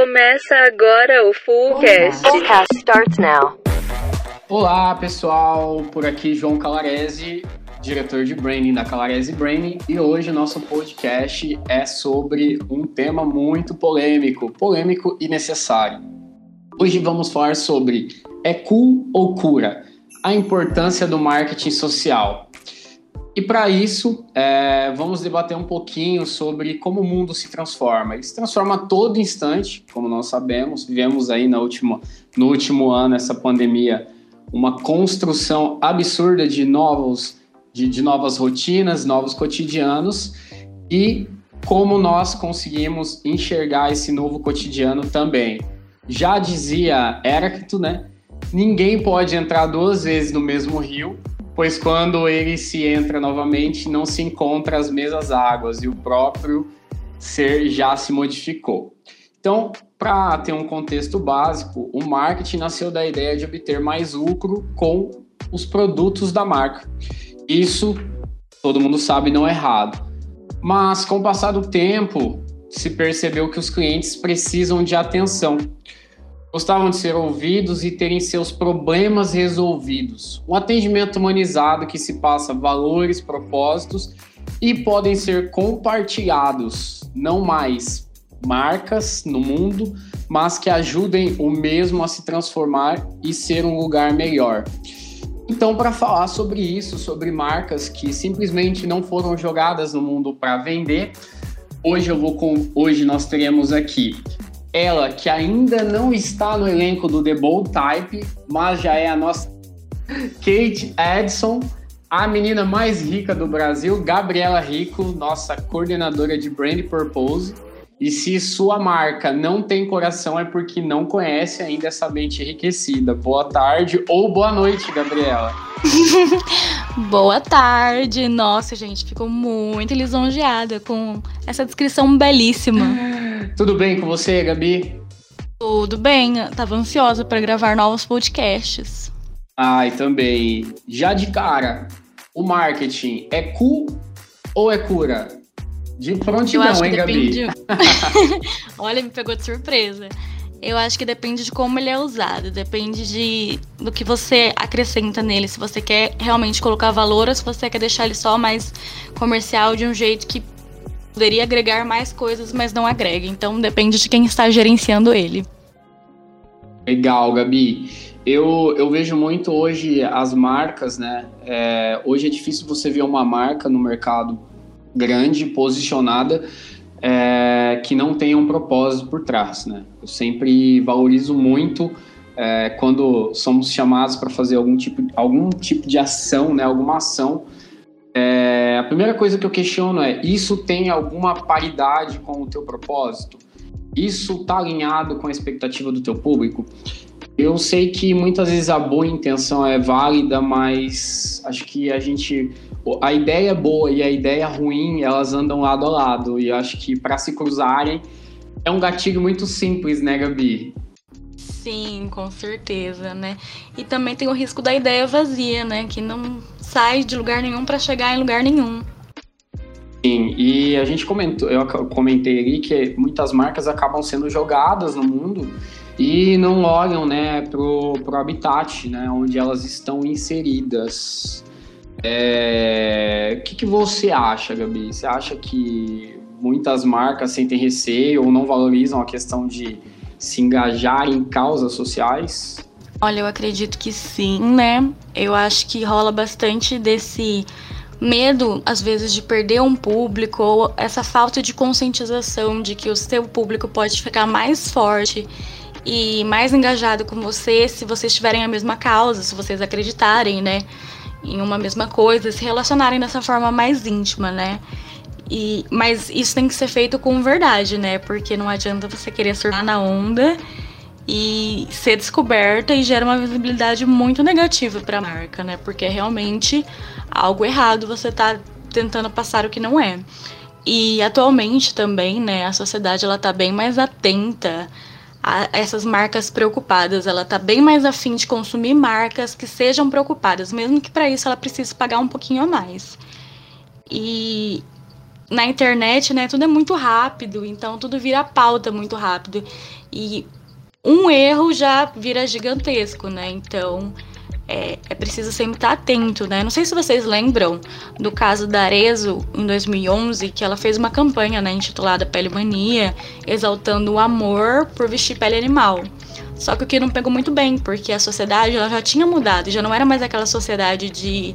Começa agora o Fullcast. Fullcast starts now. Olá, pessoal. Por aqui João Calarese, diretor de branding da Calarese Branding, e hoje o nosso podcast é sobre um tema muito polêmico, polêmico e necessário. Hoje vamos falar sobre é cool ou cura? A importância do marketing social. E para isso, é, vamos debater um pouquinho sobre como o mundo se transforma. Ele se transforma a todo instante, como nós sabemos. Vivemos aí no último, no último ano, essa pandemia, uma construção absurda de, novos, de, de novas rotinas, novos cotidianos. E como nós conseguimos enxergar esse novo cotidiano também. Já dizia Heráclito, né? Ninguém pode entrar duas vezes no mesmo rio pois quando ele se entra novamente, não se encontra as mesmas águas e o próprio ser já se modificou. Então, para ter um contexto básico, o marketing nasceu da ideia de obter mais lucro com os produtos da marca. Isso, todo mundo sabe, não é errado. Mas com o passar do tempo, se percebeu que os clientes precisam de atenção gostavam de ser ouvidos e terem seus problemas resolvidos. Um atendimento humanizado que se passa valores, propósitos e podem ser compartilhados, não mais marcas no mundo, mas que ajudem o mesmo a se transformar e ser um lugar melhor. Então, para falar sobre isso, sobre marcas que simplesmente não foram jogadas no mundo para vender, hoje eu vou com hoje nós teremos aqui ela que ainda não está no elenco do The Bold Type, mas já é a nossa Kate Edson, a menina mais rica do Brasil, Gabriela Rico, nossa coordenadora de Brand Purpose. E se sua marca não tem coração é porque não conhece ainda essa mente enriquecida. Boa tarde ou boa noite, Gabriela. boa tarde. Nossa, gente, ficou muito lisonjeada com essa descrição belíssima. Tudo bem com você, Gabi? Tudo bem. Tava ansiosa para gravar novos podcasts. Ai, também. Já de cara, o marketing é cu ou é cura? De prontidão, hein, Gabi? Olha, me pegou de surpresa. Eu acho que depende de como ele é usado, depende de do que você acrescenta nele, se você quer realmente colocar valor ou se você quer deixar ele só mais comercial de um jeito que poderia agregar mais coisas, mas não agrega. Então depende de quem está gerenciando ele. Legal, Gabi. Eu, eu vejo muito hoje as marcas, né? É, hoje é difícil você ver uma marca no mercado grande, posicionada, é, que não tenha um propósito por trás, né? Eu sempre valorizo muito é, quando somos chamados para fazer algum tipo, algum tipo de ação, né? Alguma ação. É, a primeira coisa que eu questiono é: isso tem alguma paridade com o teu propósito? Isso está alinhado com a expectativa do teu público? Eu sei que muitas vezes a boa intenção é válida, mas acho que a gente a ideia boa e a ideia ruim, elas andam lado a lado. E acho que para se cruzarem é um gatilho muito simples, né, Gabi? Sim, com certeza, né? E também tem o risco da ideia vazia, né? Que não sai de lugar nenhum para chegar em lugar nenhum. Sim, e a gente comentou, eu comentei ali que muitas marcas acabam sendo jogadas no mundo e não olham, né, pro, pro habitat, né, onde elas estão inseridas. É... O que, que você acha, Gabi? Você acha que muitas marcas sentem receio ou não valorizam a questão de se engajar em causas sociais? Olha, eu acredito que sim, né? Eu acho que rola bastante desse medo, às vezes, de perder um público ou essa falta de conscientização de que o seu público pode ficar mais forte e mais engajado com você se vocês tiverem a mesma causa, se vocês acreditarem, né? em uma mesma coisa, se relacionarem dessa forma mais íntima, né? E, mas isso tem que ser feito com verdade, né? Porque não adianta você querer surfar na onda e ser descoberta e gera uma visibilidade muito negativa para a marca, né? Porque é realmente algo errado você tá tentando passar o que não é. E atualmente também, né, a sociedade ela tá bem mais atenta a essas marcas preocupadas. Ela está bem mais afim de consumir marcas que sejam preocupadas, mesmo que para isso ela precise pagar um pouquinho a mais. E na internet, né, tudo é muito rápido, então tudo vira pauta muito rápido. E um erro já vira gigantesco, né? Então é, é, preciso sempre estar atento, né? Não sei se vocês lembram do caso da Arezo em 2011, que ela fez uma campanha, né, intitulada Pele Mania, exaltando o amor por vestir pele animal. Só que o que não pegou muito bem, porque a sociedade ela já tinha mudado, já não era mais aquela sociedade de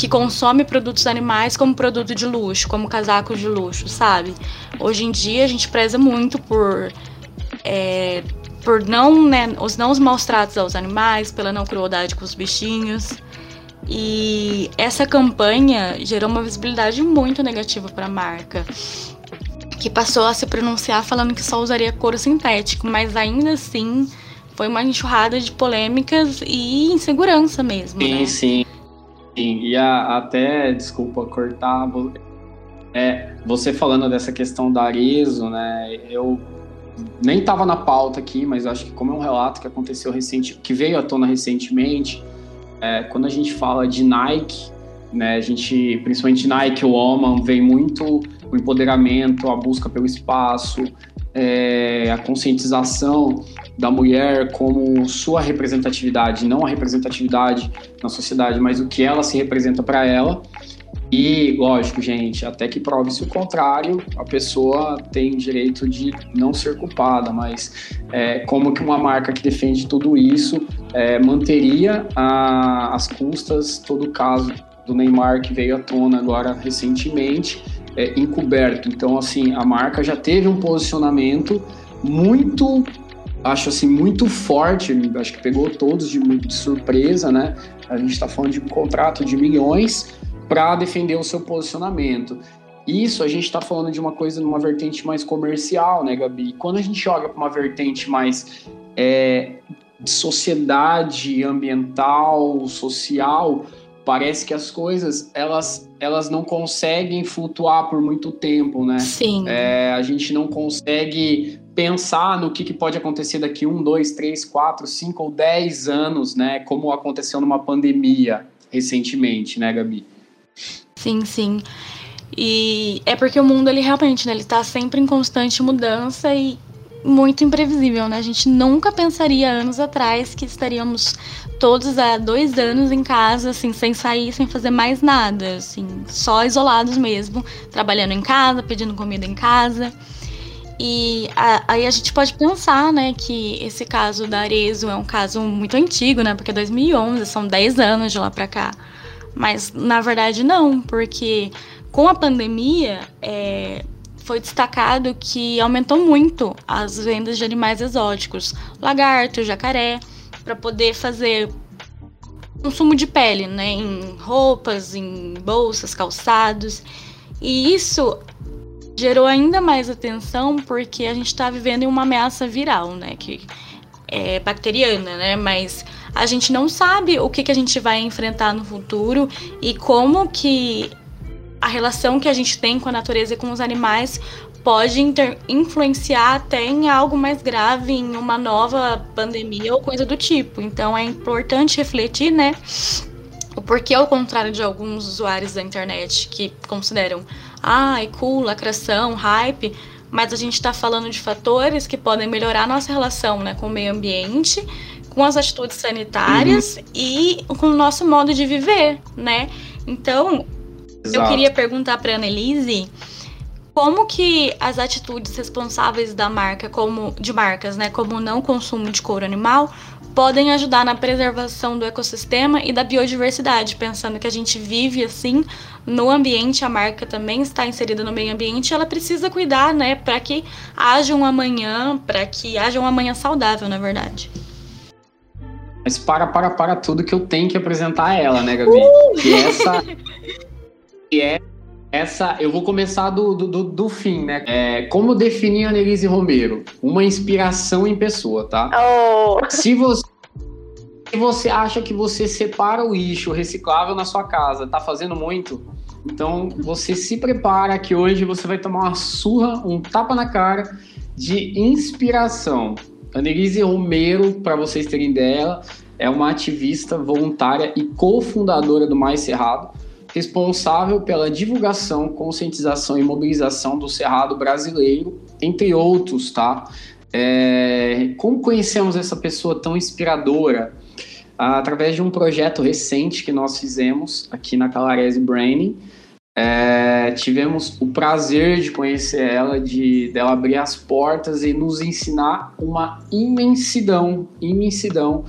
que consome produtos animais como produto de luxo, como casacos de luxo, sabe? Hoje em dia a gente preza muito por é, por não, né, os não os maus tratos aos animais, pela não crueldade com os bichinhos. E essa campanha gerou uma visibilidade muito negativa para a marca, que passou a se pronunciar falando que só usaria couro sintético, mas ainda assim foi uma enxurrada de polêmicas e insegurança mesmo. Sim, né? sim. Sim, e a, até, desculpa cortar, é, você falando dessa questão da Arezo, né, eu nem estava na pauta aqui, mas acho que como é um relato que aconteceu recente, que veio à tona recentemente, é, quando a gente fala de Nike, né, a gente, principalmente Nike Woman, vem muito o empoderamento, a busca pelo espaço, é, a conscientização da mulher como sua representatividade, não a representatividade na sociedade, mas o que ela se representa para ela. E, lógico, gente, até que prove-se o contrário, a pessoa tem direito de não ser culpada, mas é, como que uma marca que defende tudo isso é, manteria as custas todo o caso do Neymar que veio à tona agora recentemente, é, encoberto. Então, assim, a marca já teve um posicionamento muito, acho assim, muito forte, acho que pegou todos de, de surpresa, né? A gente está falando de um contrato de milhões para defender o seu posicionamento. Isso a gente está falando de uma coisa numa vertente mais comercial, né, Gabi? quando a gente olha para uma vertente mais é, de sociedade ambiental, social, parece que as coisas elas, elas não conseguem flutuar por muito tempo, né? Sim. É, a gente não consegue pensar no que, que, pode acontecer daqui um, dois, três, quatro, cinco ou dez anos, né? Como aconteceu numa pandemia recentemente, né, Gabi? Sim, sim. E é porque o mundo ele realmente, né, ele tá sempre em constante mudança e muito imprevisível, né? A gente nunca pensaria anos atrás que estaríamos todos há dois anos em casa, assim, sem sair, sem fazer mais nada, assim, só isolados mesmo, trabalhando em casa, pedindo comida em casa. E a, aí a gente pode pensar, né, que esse caso da Arezo é um caso muito antigo, né, porque é 2011, são 10 anos de lá pra cá. Mas na verdade não, porque com a pandemia é, foi destacado que aumentou muito as vendas de animais exóticos, lagarto, jacaré, para poder fazer consumo de pele, né, em roupas, em bolsas, calçados. E isso gerou ainda mais atenção porque a gente está vivendo em uma ameaça viral, né, que é bacteriana, né, mas a gente não sabe o que, que a gente vai enfrentar no futuro e como que a relação que a gente tem com a natureza e com os animais pode influenciar até em algo mais grave, em uma nova pandemia ou coisa do tipo. Então é importante refletir, né? O porquê, ao contrário de alguns usuários da internet que consideram, ai, ah, cool, lacração, hype, mas a gente está falando de fatores que podem melhorar a nossa relação né, com o meio ambiente com as atitudes sanitárias uhum. e com o nosso modo de viver, né? Então, Exato. eu queria perguntar para Annelise como que as atitudes responsáveis da marca, como de marcas, né, como o não consumo de couro animal, podem ajudar na preservação do ecossistema e da biodiversidade, pensando que a gente vive assim no ambiente, a marca também está inserida no meio ambiente, ela precisa cuidar, né, para que haja um amanhã, para que haja um amanhã saudável, na verdade. Mas para, para, para tudo que eu tenho que apresentar ela, né, Gabi? Uh! E essa. e é essa. Eu vou começar do, do, do fim, né? É, como definir a Nelise Romero? Uma inspiração em pessoa, tá? Oh. Se você. Se você acha que você separa o lixo reciclável na sua casa, tá fazendo muito? Então você se prepara que hoje você vai tomar uma surra, um tapa na cara de inspiração. Annelise Romero, para vocês terem ideia, é uma ativista voluntária e cofundadora do Mais Cerrado. Responsável pela divulgação, conscientização e mobilização do Cerrado brasileiro, entre outros, tá? É, como conhecemos essa pessoa tão inspiradora? Através de um projeto recente que nós fizemos aqui na Calarese Braining, é, tivemos o prazer de conhecer ela, de dela abrir as portas e nos ensinar uma imensidão, imensidão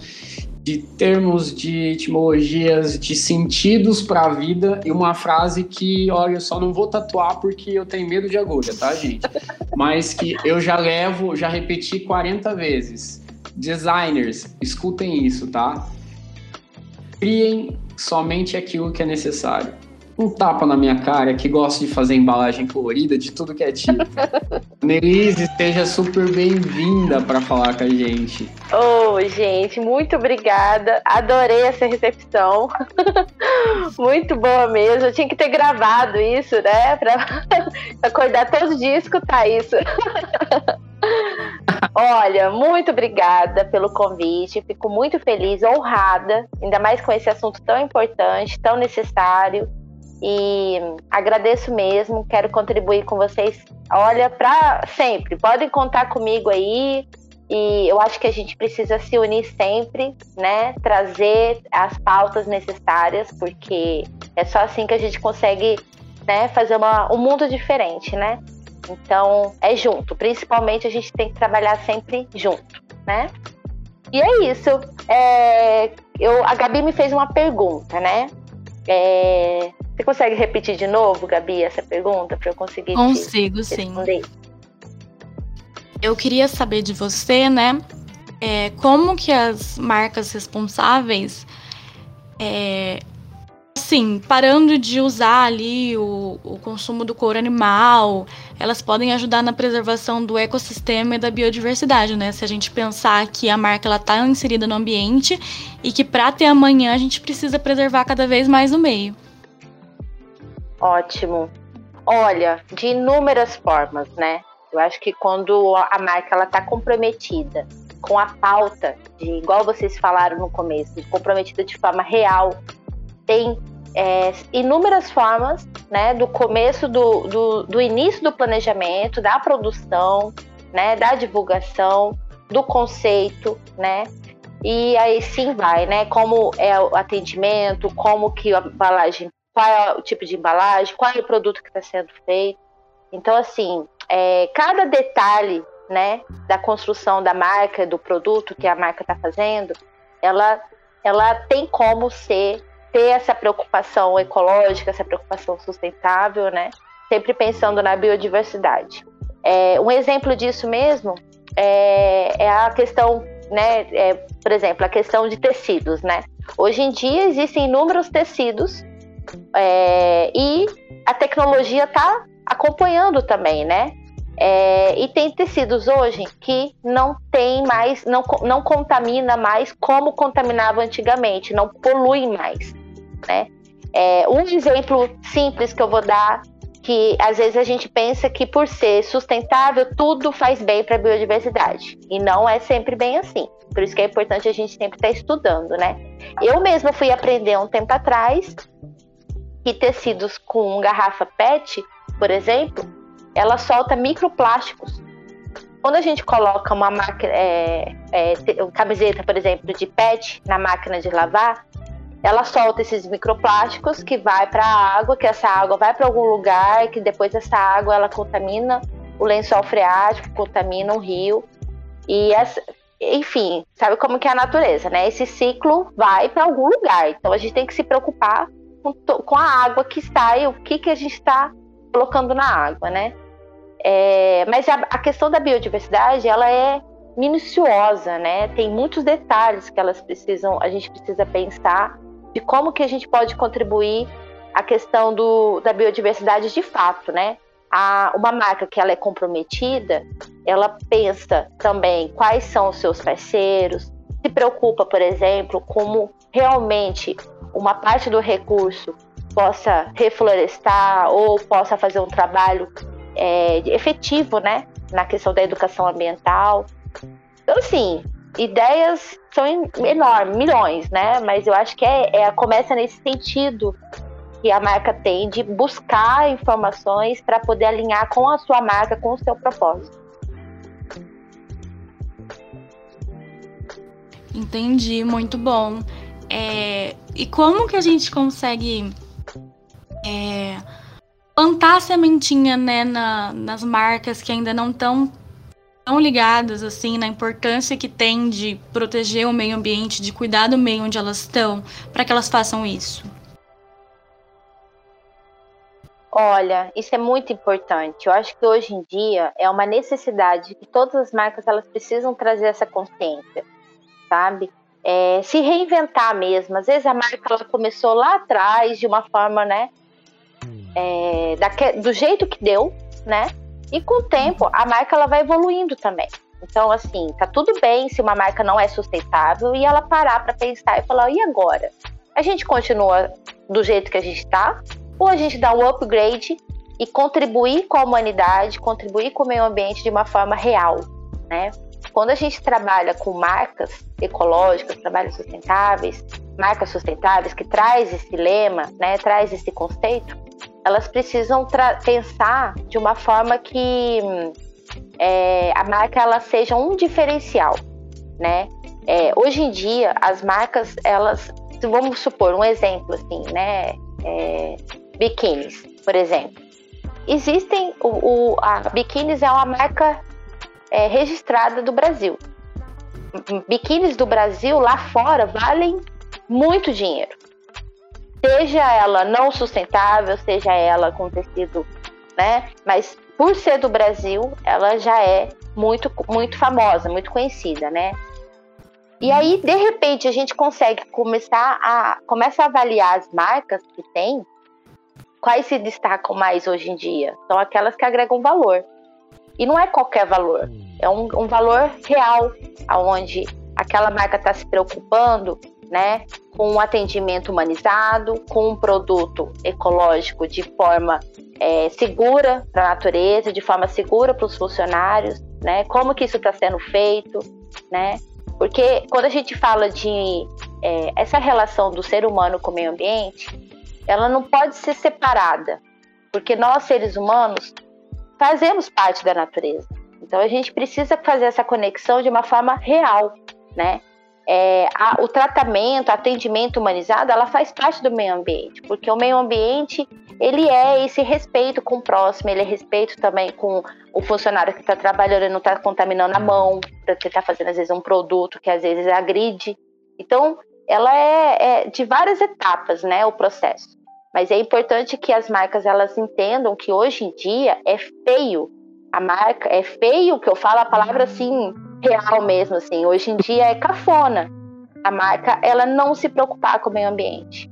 de termos, de etimologias, de sentidos para a vida e uma frase que, olha, eu só não vou tatuar porque eu tenho medo de agulha, tá, gente? Mas que eu já levo, já repeti 40 vezes. Designers, escutem isso, tá? Criem somente aquilo que é necessário um tapa na minha cara que gosta de fazer embalagem colorida de tudo que é tipo. Nelise, seja super bem-vinda para falar com a gente. Ô, oh, gente, muito obrigada. Adorei essa recepção. muito boa mesmo. Eu tinha que ter gravado isso, né? Para acordar todos os dias e escutar isso. Olha, muito obrigada pelo convite. Fico muito feliz, honrada, ainda mais com esse assunto tão importante, tão necessário. E agradeço mesmo, quero contribuir com vocês. Olha, para sempre, podem contar comigo aí. E eu acho que a gente precisa se unir sempre, né? Trazer as pautas necessárias, porque é só assim que a gente consegue né, fazer uma, um mundo diferente, né? Então, é junto. Principalmente a gente tem que trabalhar sempre junto, né? E é isso. É, eu, a Gabi me fez uma pergunta, né? É, você consegue repetir de novo, Gabi, essa pergunta para eu conseguir Consigo, sim. Eu queria saber de você, né? É, como que as marcas responsáveis, é, assim, parando de usar ali o, o consumo do couro animal, elas podem ajudar na preservação do ecossistema e da biodiversidade, né? Se a gente pensar que a marca ela está inserida no ambiente e que para ter amanhã a gente precisa preservar cada vez mais o meio. Ótimo. Olha, de inúmeras formas, né? Eu acho que quando a marca ela está comprometida com a pauta, de igual vocês falaram no começo, comprometida de forma real, tem é, inúmeras formas, né? Do começo do, do, do início do planejamento, da produção, né? Da divulgação, do conceito, né? E aí sim vai, né? Como é o atendimento, como que a embalagem qual é o tipo de embalagem, qual é o produto que está sendo feito. Então, assim, é, cada detalhe né, da construção da marca, do produto que a marca está fazendo, ela, ela tem como ser, ter essa preocupação ecológica, essa preocupação sustentável, né? Sempre pensando na biodiversidade. É, um exemplo disso mesmo é, é a questão, né, é, por exemplo, a questão de tecidos, né? Hoje em dia existem inúmeros tecidos é, e a tecnologia está acompanhando também, né? É, e tem tecidos hoje que não tem mais, não, não contamina mais como contaminava antigamente, não polui mais, né? É, um exemplo simples que eu vou dar, que às vezes a gente pensa que por ser sustentável tudo faz bem para a biodiversidade e não é sempre bem assim. Por isso que é importante a gente sempre estar tá estudando, né? Eu mesma fui aprender um tempo atrás que tecidos com garrafa PET, por exemplo, ela solta microplásticos. Quando a gente coloca uma máquina, é, é, camiseta, por exemplo, de PET na máquina de lavar, ela solta esses microplásticos que vai para a água, que essa água vai para algum lugar, que depois essa água ela contamina o lençol freático, contamina o rio e essa, enfim, sabe como que é a natureza, né? Esse ciclo vai para algum lugar. Então a gente tem que se preocupar com, com a água que está e o que, que a gente está colocando na água, né? É, mas a, a, questão da biodiversidade, ela é minuciosa, né? Tem muitos detalhes que elas precisam, a gente precisa pensar de como que a gente pode contribuir à questão do, da biodiversidade de fato, né? A, uma marca que ela é comprometida, ela pensa também quais são os seus parceiros, se preocupa, por exemplo, como realmente uma parte do recurso possa reflorestar ou possa fazer um trabalho é, efetivo, né, na questão da educação ambiental. Então, assim, ideias são enormes, milhões, né? Mas eu acho que é, é começa nesse sentido que a marca tem de buscar informações para poder alinhar com a sua marca, com o seu propósito. Entendi, muito bom. É, e como que a gente consegue é, plantar a sementinha né, na, nas marcas que ainda não estão tão ligadas assim na importância que tem de proteger o meio ambiente, de cuidar do meio onde elas estão, para que elas façam isso? Olha, isso é muito importante. Eu acho que hoje em dia é uma necessidade que todas as marcas elas precisam trazer essa consciência, sabe? É, se reinventar mesmo. Às vezes a marca ela começou lá atrás de uma forma, né? É, daque, do jeito que deu, né? E com o tempo a marca ela vai evoluindo também. Então, assim, tá tudo bem se uma marca não é sustentável e ela parar para pensar e falar: e agora? A gente continua do jeito que a gente está? ou a gente dá um upgrade e contribuir com a humanidade, contribuir com o meio ambiente de uma forma real, né? Quando a gente trabalha com marcas ecológicas, trabalhos sustentáveis, marcas sustentáveis que traz esse lema, né, traz esse conceito, elas precisam pensar de uma forma que é, a marca ela seja um diferencial, né? É, hoje em dia as marcas elas, vamos supor um exemplo assim, né? É, biquínis, por exemplo. Existem o, o a biquínis é uma marca é, registrada do Brasil. Biquínis do Brasil lá fora valem muito dinheiro. Seja ela não sustentável, seja ela com tecido, né? Mas por ser do Brasil, ela já é muito muito famosa, muito conhecida, né? E aí, de repente, a gente consegue começar a começa a avaliar as marcas que tem quais se destacam mais hoje em dia? São aquelas que agregam valor. E não é qualquer valor, é um, um valor real, aonde aquela marca está se preocupando né, com um atendimento humanizado, com um produto ecológico de forma é, segura para a natureza, de forma segura para os funcionários, né? Como que isso está sendo feito, né? Porque quando a gente fala de é, essa relação do ser humano com o meio ambiente, ela não pode ser separada, porque nós, seres humanos, fazemos parte da natureza. Então a gente precisa fazer essa conexão de uma forma real, né? É, a, o tratamento, atendimento humanizado, ela faz parte do meio ambiente, porque o meio ambiente ele é esse respeito com o próximo, ele é respeito também com o funcionário que está trabalhando, ele não está contaminando a mão, porque está fazendo às vezes um produto que às vezes agride. Então, ela é, é de várias etapas, né, o processo. Mas é importante que as marcas elas entendam que hoje em dia é feio a marca, é feio que eu falo a palavra assim real mesmo assim. Hoje em dia é cafona. A marca ela não se preocupar com o meio ambiente.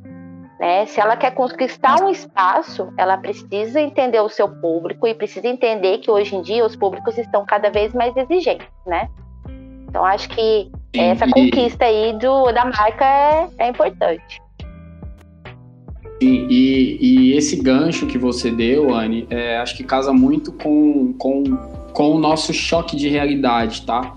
Né? Se ela quer conquistar um espaço, ela precisa entender o seu público e precisa entender que hoje em dia os públicos estão cada vez mais exigentes, né? Então acho que essa conquista aí do, da marca é, é importante. Sim, e, e esse gancho que você deu, Anne, é, acho que casa muito com, com, com o nosso choque de realidade, tá?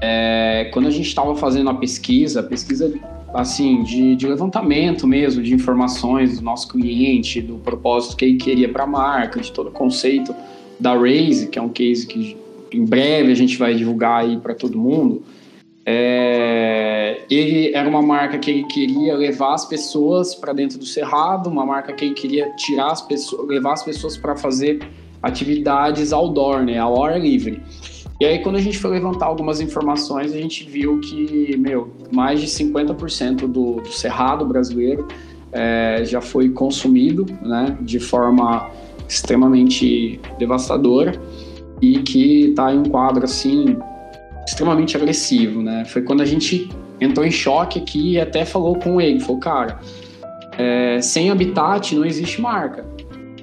É, quando a gente estava fazendo a pesquisa, pesquisa assim de, de, levantamento mesmo de informações do nosso cliente, do propósito que ele queria para a marca, de todo o conceito da Raise, que é um case que em breve a gente vai divulgar aí para todo mundo. É, ele era uma marca que ele queria levar as pessoas para dentro do cerrado, uma marca que ele queria tirar as pessoas, levar as pessoas para fazer atividades outdoor, né, ao ar livre. E aí quando a gente foi levantar algumas informações, a gente viu que, meu, mais de 50% do, do cerrado brasileiro é, já foi consumido, né, de forma extremamente devastadora e que está em um quadro assim extremamente agressivo, né? Foi quando a gente entrou em choque aqui e até falou com ele, falou, cara, é, sem habitat não existe marca.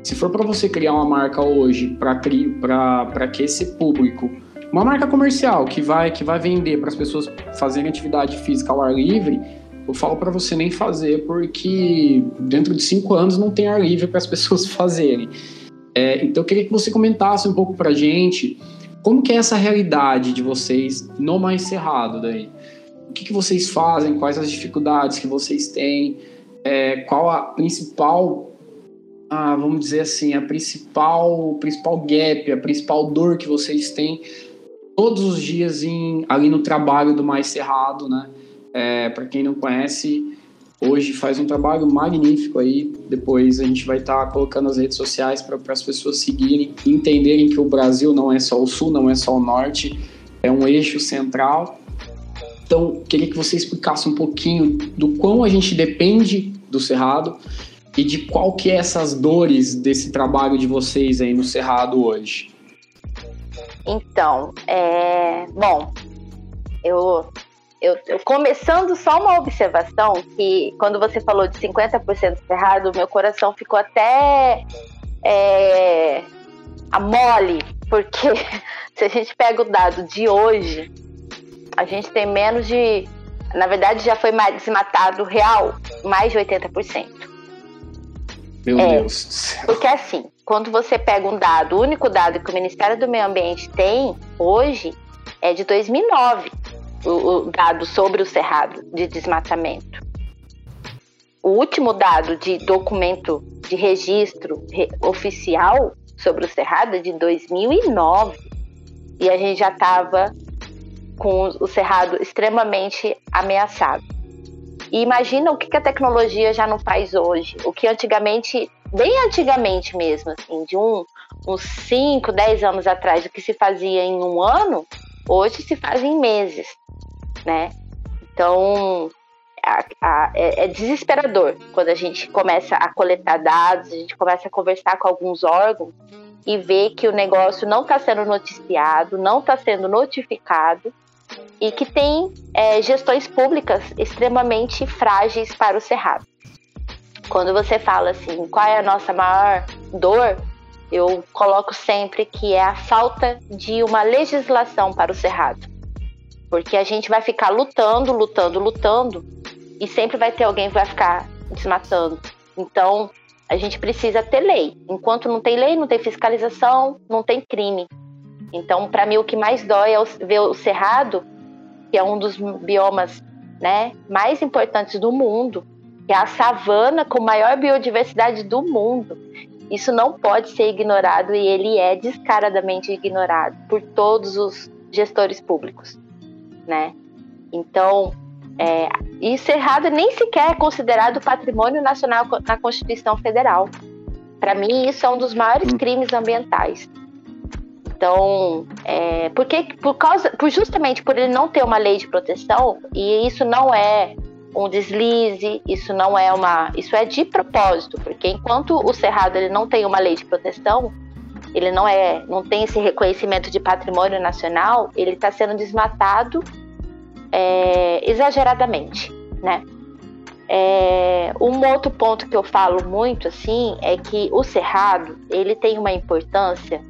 Se for para você criar uma marca hoje para que esse público, uma marca comercial que vai que vai vender para as pessoas fazerem atividade física ao ar livre, eu falo para você nem fazer porque dentro de cinco anos não tem ar livre para as pessoas fazerem. É, então eu queria que você comentasse um pouco para gente como que é essa realidade de vocês no Mais Cerrado daí? O que, que vocês fazem? Quais as dificuldades que vocês têm? É, qual a principal a, vamos dizer assim, a principal, principal gap, a principal dor que vocês têm todos os dias em, ali no trabalho do Mais Cerrado, né? É, Para quem não conhece, hoje faz um trabalho magnífico aí. Depois a gente vai estar tá colocando as redes sociais para as pessoas seguirem entenderem que o Brasil não é só o sul, não é só o norte, é um eixo central. Então, queria que você explicasse um pouquinho do quão a gente depende do Cerrado e de qual que é essas dores desse trabalho de vocês aí no Cerrado hoje. Então, é... bom, eu, eu, eu, começando só uma observação que quando você falou de 50% cerrado, meu coração ficou até é, a mole, porque se a gente pega o dado de hoje, a gente tem menos de, na verdade já foi desmatado real, mais de 80%. Meu é, Deus do céu. Porque assim, quando você pega um dado, o único dado que o Ministério do Meio Ambiente tem hoje é de 2009, o, o dado sobre o cerrado de desmatamento. O último dado de documento de registro re, oficial sobre o cerrado é de 2009. E a gente já estava com o cerrado extremamente ameaçado. E imagina o que a tecnologia já não faz hoje. O que antigamente, bem antigamente mesmo, assim, de um, uns 5, 10 anos atrás, o que se fazia em um ano, hoje se faz em meses, né? Então, a, a, é, é, desesperador quando a gente começa a coletar dados, a gente começa a conversar com alguns órgãos e ver que o negócio não está sendo noticiado, não está sendo notificado e que tem é, gestões públicas extremamente frágeis para o Cerrado. Quando você fala assim, qual é a nossa maior dor, eu coloco sempre que é a falta de uma legislação para o Cerrado. Porque a gente vai ficar lutando, lutando, lutando, e sempre vai ter alguém que vai ficar desmatando. Então, a gente precisa ter lei. Enquanto não tem lei, não tem fiscalização, não tem crime. Então, para mim, o que mais dói é ver o cerrado que é um dos biomas né, mais importantes do mundo, que é a savana com maior biodiversidade do mundo. Isso não pode ser ignorado e ele é descaradamente ignorado por todos os gestores públicos, né? Então, é, isso errado nem sequer é considerado patrimônio nacional na Constituição Federal. Para mim, isso é um dos maiores hum. crimes ambientais. Então, é, porque, por causa, por justamente por ele não ter uma lei de proteção, e isso não é um deslize, isso não é uma, isso é de propósito, porque enquanto o cerrado ele não tem uma lei de proteção, ele não é, não tem esse reconhecimento de patrimônio nacional, ele está sendo desmatado é, exageradamente, né? É, um outro ponto que eu falo muito assim é que o cerrado ele tem uma importância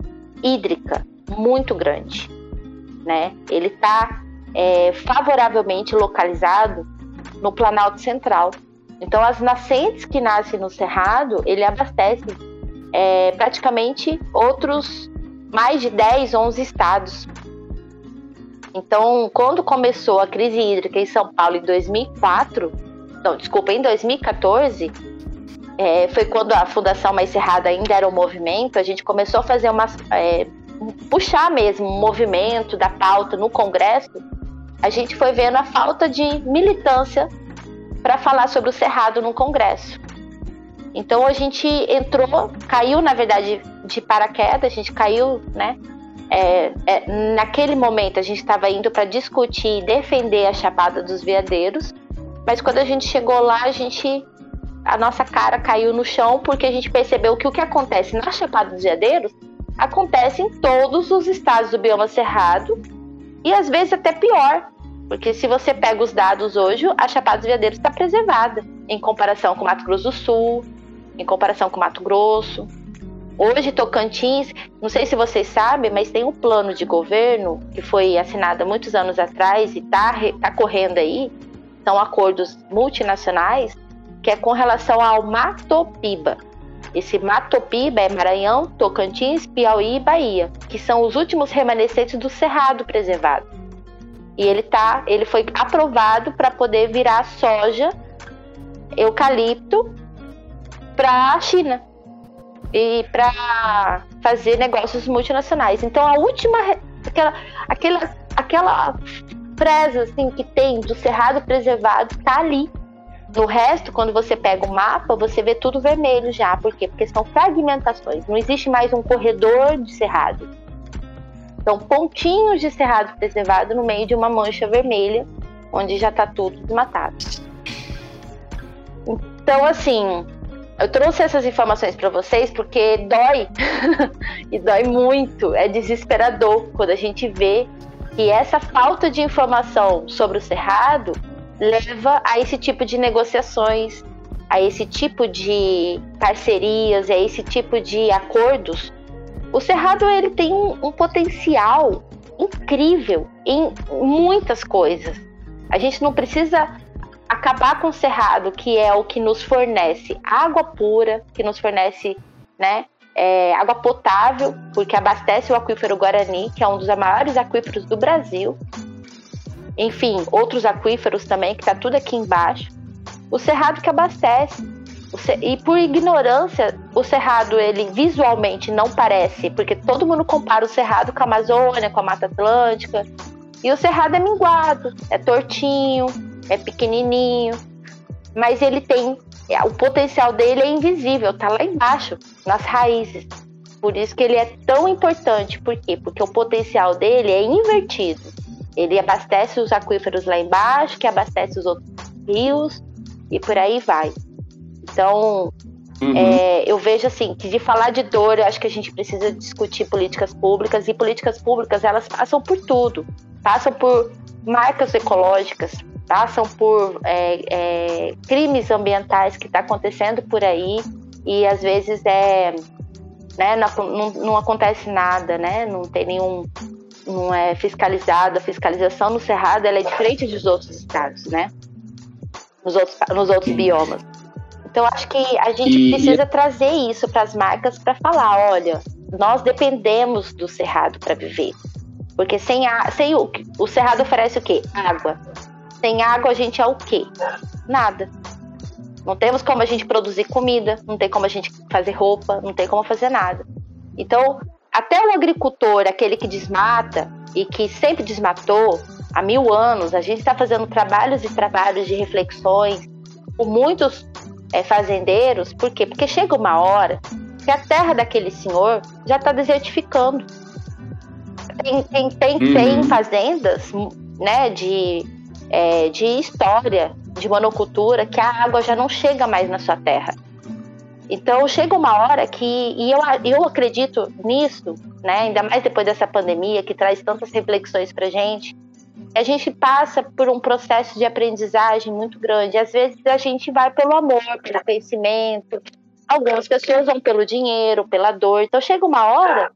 hídrica muito grande, né? Ele está é, favoravelmente localizado no Planalto Central. Então, as nascentes que nascem no Cerrado, ele abastece é, praticamente outros mais de 10, 11 estados. Então, quando começou a crise hídrica em São Paulo em 2004, não, desculpa, em 2014, é, foi quando a Fundação Mais Cerrada ainda era um movimento, a gente começou a fazer uma. É, puxar mesmo um movimento da pauta no Congresso, a gente foi vendo a falta de militância para falar sobre o Cerrado no Congresso. Então a gente entrou, caiu na verdade de paraquedas, a gente caiu, né? É, é, naquele momento a gente estava indo para discutir e defender a Chapada dos Veadeiros, mas quando a gente chegou lá, a gente a nossa cara caiu no chão porque a gente percebeu que o que acontece na Chapada dos Veadeiros acontece em todos os estados do bioma cerrado e às vezes até pior, porque se você pega os dados hoje, a Chapada dos Veadeiros está preservada em comparação com Mato Grosso do Sul, em comparação com Mato Grosso. Hoje, Tocantins, não sei se vocês sabem, mas tem um plano de governo que foi assinado há muitos anos atrás e está tá correndo aí. São acordos multinacionais que é com relação ao Matopiba. Esse Matopiba é Maranhão, Tocantins, Piauí e Bahia, que são os últimos remanescentes do cerrado preservado. E ele tá, ele foi aprovado para poder virar soja, eucalipto para a China. e para fazer negócios multinacionais. Então a última aquela aquela aquela presa assim que tem do cerrado preservado tá ali. No resto, quando você pega o mapa, você vê tudo vermelho já. Por quê? Porque são fragmentações. Não existe mais um corredor de cerrado. São pontinhos de cerrado preservado no meio de uma mancha vermelha, onde já está tudo desmatado. Então, assim, eu trouxe essas informações para vocês porque dói, e dói muito, é desesperador quando a gente vê que essa falta de informação sobre o cerrado leva a esse tipo de negociações, a esse tipo de parcerias, a esse tipo de acordos. O cerrado ele tem um, um potencial incrível em muitas coisas. A gente não precisa acabar com o cerrado, que é o que nos fornece água pura, que nos fornece né, é, água potável, porque abastece o aquífero Guarani, que é um dos maiores aquíferos do Brasil. Enfim, outros aquíferos também, que está tudo aqui embaixo. O cerrado que abastece. E por ignorância, o cerrado ele visualmente não parece, porque todo mundo compara o cerrado com a Amazônia, com a Mata Atlântica. E o cerrado é minguado, é tortinho, é pequenininho, mas ele tem é, o potencial dele é invisível, tá lá embaixo, nas raízes. Por isso que ele é tão importante. Por quê? Porque o potencial dele é invertido. Ele abastece os aquíferos lá embaixo, que abastece os outros rios e por aí vai. Então, uhum. é, eu vejo assim que de falar de dor, eu acho que a gente precisa discutir políticas públicas e políticas públicas elas passam por tudo, passam por marcas ecológicas, passam por é, é, crimes ambientais que está acontecendo por aí e às vezes é né, não, não, não, acontece nada, né? Não tem nenhum não é fiscalizado, a fiscalização no Cerrado ela é diferente dos outros estados, né? Nos outros, nos outros biomas. Então acho que a gente e... precisa trazer isso para as marcas para falar, olha, nós dependemos do Cerrado para viver. Porque sem, a, sem o, o Cerrado oferece o quê? Água. Sem água a gente é o quê? Nada. Não temos como a gente produzir comida, não tem como a gente fazer roupa, não tem como fazer nada. Então, até o agricultor, aquele que desmata e que sempre desmatou há mil anos, a gente está fazendo trabalhos e trabalhos de reflexões com muitos é, fazendeiros. Por quê? Porque chega uma hora que a terra daquele senhor já está desertificando. Tem, tem, tem, uhum. tem fazendas né, de é, de história de monocultura que a água já não chega mais na sua terra. Então chega uma hora que, e eu, eu acredito nisso, né, ainda mais depois dessa pandemia que traz tantas reflexões para gente, a gente passa por um processo de aprendizagem muito grande. Às vezes a gente vai pelo amor, pelo conhecimento, algumas pessoas vão pelo dinheiro, pela dor. Então chega uma hora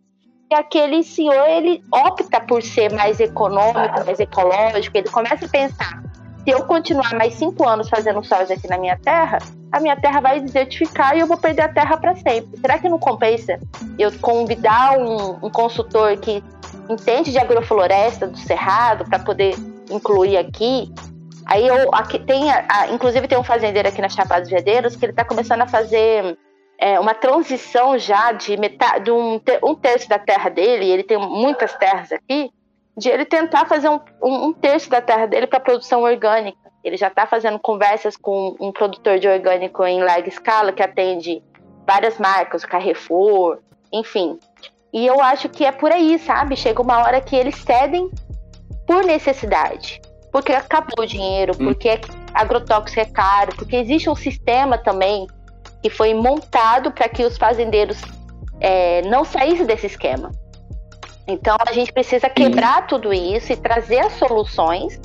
que aquele senhor ele opta por ser mais econômico, mais ecológico, ele começa a pensar: se eu continuar mais cinco anos fazendo soja aqui na minha terra, a minha terra vai desertificar e eu vou perder a terra para sempre. Será que não compensa eu convidar um, um consultor que entende de agrofloresta do cerrado para poder incluir aqui? Aí eu aqui tem, a, inclusive tem um fazendeiro aqui na Chapada dos Veadeiros que ele está começando a fazer é, uma transição já de metade, de um, um terço da terra dele, ele tem muitas terras aqui, de ele tentar fazer um, um terço da terra dele para produção orgânica. Ele já está fazendo conversas com um produtor de orgânico em larga escala que atende várias marcas, Carrefour, enfim. E eu acho que é por aí, sabe? Chega uma hora que eles cedem por necessidade. Porque acabou o dinheiro, hum. porque agrotóxico é caro, porque existe um sistema também que foi montado para que os fazendeiros é, não saíssem desse esquema. Então a gente precisa quebrar tudo isso e trazer as soluções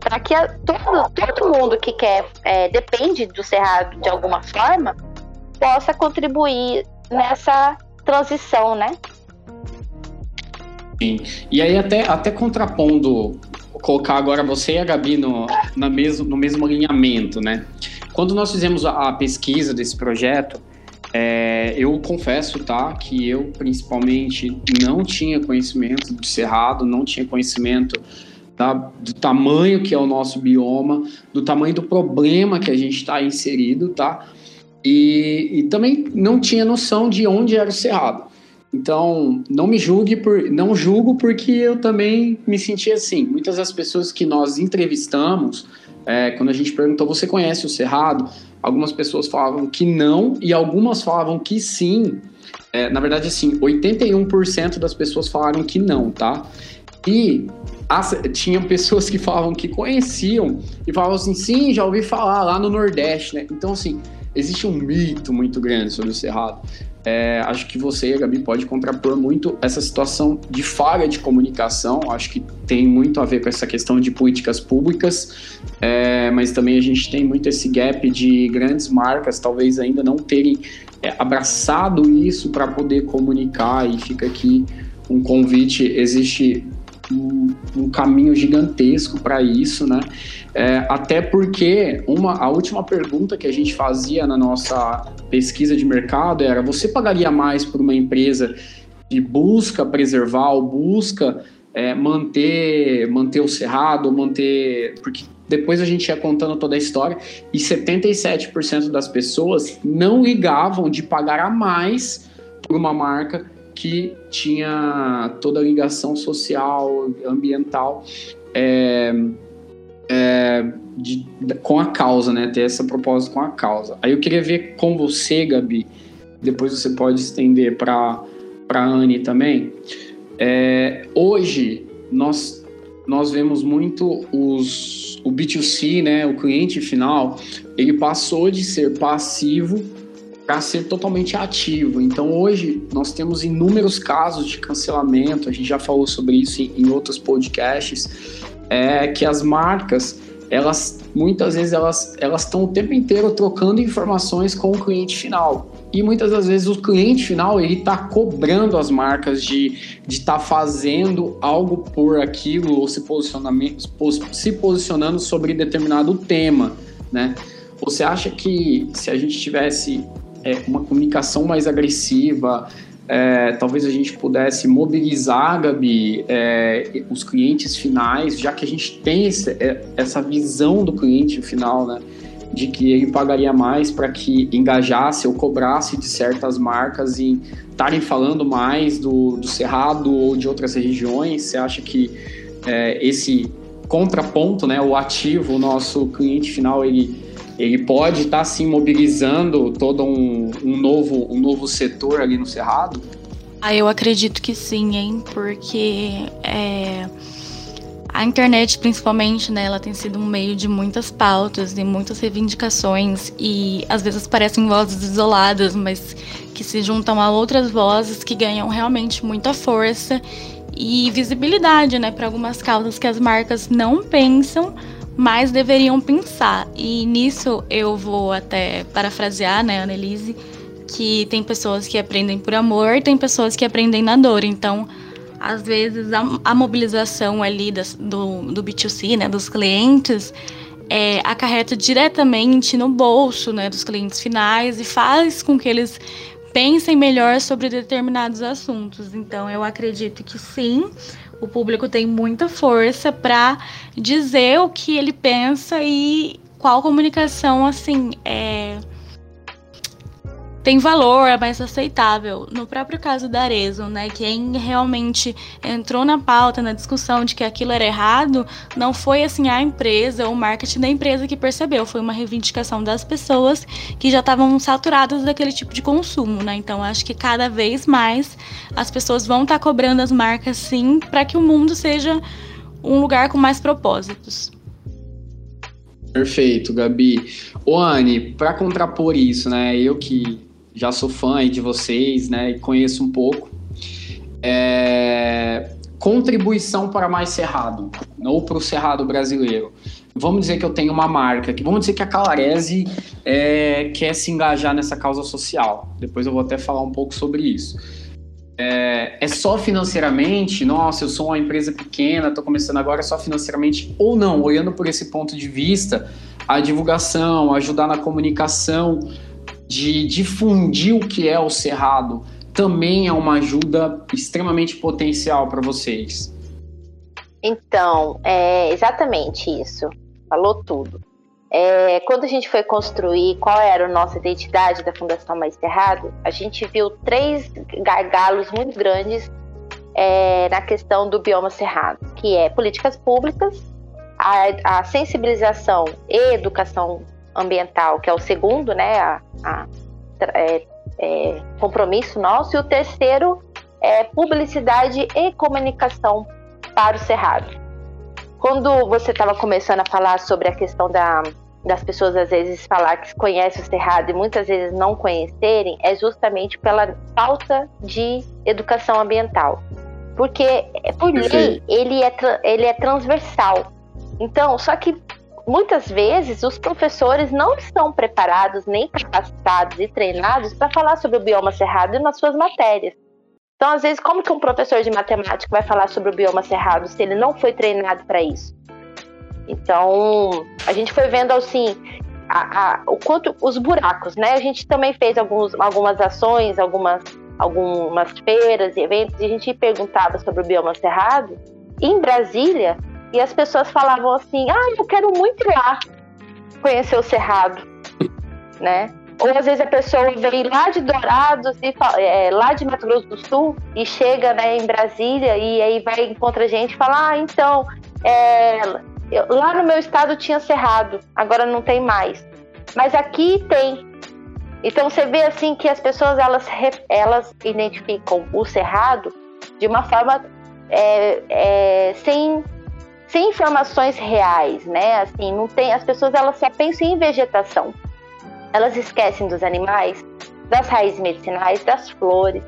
para que a, todo, todo mundo que quer é, depende do cerrado de alguma forma possa contribuir nessa transição, né? Sim. E aí até, até contrapondo, colocar agora você e a Gabi no, na mesmo, no mesmo alinhamento, né? Quando nós fizemos a, a pesquisa desse projeto, é, eu confesso, tá, que eu principalmente não tinha conhecimento do cerrado, não tinha conhecimento tá, do tamanho que é o nosso bioma, do tamanho do problema que a gente está inserido, tá? e, e também não tinha noção de onde era o Cerrado. Então, não me julgue por, não julgo porque eu também me senti assim. Muitas das pessoas que nós entrevistamos, é, quando a gente perguntou, você conhece o Cerrado? Algumas pessoas falavam que não e algumas falavam que sim. É, na verdade, assim, 81% das pessoas falaram que não, tá? E as, tinham pessoas que falavam que conheciam e falavam assim, sim, já ouvi falar lá no Nordeste, né? Então, assim, existe um mito muito grande sobre o Cerrado. É, acho que você, Gabi, pode contrapor muito essa situação de falha de comunicação. Acho que tem muito a ver com essa questão de políticas públicas, é, mas também a gente tem muito esse gap de grandes marcas talvez ainda não terem é, abraçado isso para poder comunicar. E fica aqui um convite: existe um, caminho gigantesco para isso, né? É, até porque uma, a última pergunta que a gente fazia na nossa pesquisa de mercado era: você pagaria mais por uma empresa que busca preservar ou busca é, manter, manter o cerrado, manter. Porque depois a gente ia contando toda a história e 77% das pessoas não ligavam de pagar a mais por uma marca que tinha toda a ligação social, ambiental é, é, de, com a causa, né? Ter essa proposta com a causa. Aí eu queria ver com você, Gabi, depois você pode estender para a Anne também. É, hoje, nós, nós vemos muito os, o B2C, né? O cliente final, ele passou de ser passivo para ser totalmente ativo. Então hoje nós temos inúmeros casos de cancelamento, a gente já falou sobre isso em, em outros podcasts, é que as marcas elas muitas vezes elas elas estão o tempo inteiro trocando informações com o cliente final e muitas das vezes o cliente final ele está cobrando as marcas de de estar tá fazendo algo por aquilo ou se posicionamento se posicionando sobre determinado tema, né? Você acha que se a gente tivesse é, uma comunicação mais agressiva, é, talvez a gente pudesse mobilizar, Gabi, é, os clientes finais, já que a gente tem esse, é, essa visão do cliente final, né? De que ele pagaria mais para que engajasse ou cobrasse de certas marcas em estarem falando mais do, do Cerrado ou de outras regiões. Você acha que é, esse contraponto, né, o ativo, o nosso cliente final, ele ele pode estar tá, se mobilizando todo um, um, novo, um novo setor ali no Cerrado? Ah, eu acredito que sim, hein? Porque é, a internet, principalmente, né, ela tem sido um meio de muitas pautas e muitas reivindicações e às vezes parecem vozes isoladas, mas que se juntam a outras vozes que ganham realmente muita força e visibilidade, né, para algumas causas que as marcas não pensam mas deveriam pensar. E nisso eu vou até parafrasear, né, Annelise, que tem pessoas que aprendem por amor, tem pessoas que aprendem na dor. Então, às vezes, a, a mobilização ali das, do, do B2C, né, dos clientes, é, acarreta diretamente no bolso né, dos clientes finais e faz com que eles pensem melhor sobre determinados assuntos. Então, eu acredito que sim, o público tem muita força para dizer o que ele pensa e qual comunicação assim é tem valor, é mais aceitável. No próprio caso da Arezzo, né, quem realmente entrou na pauta, na discussão de que aquilo era errado, não foi assim a empresa ou o marketing da empresa que percebeu, foi uma reivindicação das pessoas que já estavam saturadas daquele tipo de consumo, né? Então acho que cada vez mais as pessoas vão estar tá cobrando as marcas sim, para que o mundo seja um lugar com mais propósitos. Perfeito, Gabi. Ô, Anne, para contrapor isso, né? Eu que já sou fã de vocês, né, e conheço um pouco. É, contribuição para mais Cerrado, ou para o Cerrado brasileiro. Vamos dizer que eu tenho uma marca, que vamos dizer que a Calarese é, quer se engajar nessa causa social. Depois eu vou até falar um pouco sobre isso. É, é só financeiramente? Nossa, eu sou uma empresa pequena, estou começando agora, é só financeiramente? Ou não? Olhando por esse ponto de vista, a divulgação, ajudar na comunicação, de difundir o que é o Cerrado também é uma ajuda extremamente potencial para vocês. Então, é exatamente isso. Falou tudo. É, quando a gente foi construir qual era a nossa identidade da Fundação Mais Cerrado, a gente viu três gargalos muito grandes é, na questão do bioma cerrado, que é políticas públicas, a, a sensibilização e educação ambiental, que é o segundo, né, a, a é, é, compromisso nosso, e o terceiro é publicidade e comunicação para o cerrado. Quando você estava começando a falar sobre a questão da, das pessoas às vezes falar que conhecem o cerrado e muitas vezes não conhecerem, é justamente pela falta de educação ambiental. Porque, por lei, ele é, ele é transversal. Então, só que muitas vezes os professores não estão preparados, nem capacitados e treinados para falar sobre o bioma cerrado nas suas matérias. Então, às vezes, como que um professor de matemática vai falar sobre o bioma cerrado se ele não foi treinado para isso? Então, a gente foi vendo assim a, a, o quanto os buracos, né? A gente também fez alguns, algumas ações, algumas algumas feiras e eventos, e a gente perguntava sobre o bioma cerrado em Brasília, e as pessoas falavam assim: ah, eu quero muito ir lá conhecer o cerrado, né? Ou às vezes a pessoa vem lá de Dourados, e, é, lá de Mato Grosso do Sul, e chega né, em Brasília, e aí vai encontra gente e fala: ah, então, é, eu, lá no meu estado tinha cerrado, agora não tem mais. Mas aqui tem. Então você vê assim que as pessoas elas, elas identificam o cerrado de uma forma é, é, sem, sem informações reais, né? Assim, não tem, as pessoas elas só pensam em vegetação. Elas esquecem dos animais, das raízes medicinais, das flores,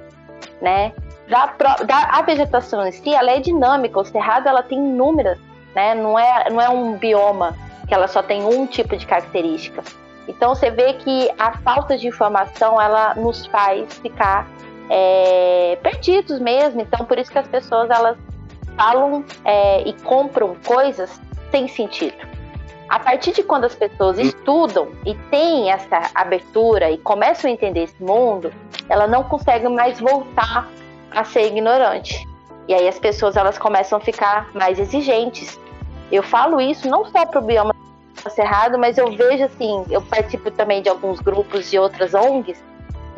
né? Da, da, a vegetação em si, ela é dinâmica. O cerrado ela tem inúmeras, né? Não é, não é um bioma que ela só tem um tipo de característica. Então você vê que a falta de informação ela nos faz ficar é, perdidos mesmo. Então por isso que as pessoas elas falam é, e compram coisas sem sentido. A partir de quando as pessoas hum. estudam e têm essa abertura e começam a entender esse mundo, ela não consegue mais voltar a ser ignorante. E aí as pessoas elas começam a ficar mais exigentes. Eu falo isso não só para o bioma Cerrado, mas eu vejo assim, eu participo também de alguns grupos de outras ONGs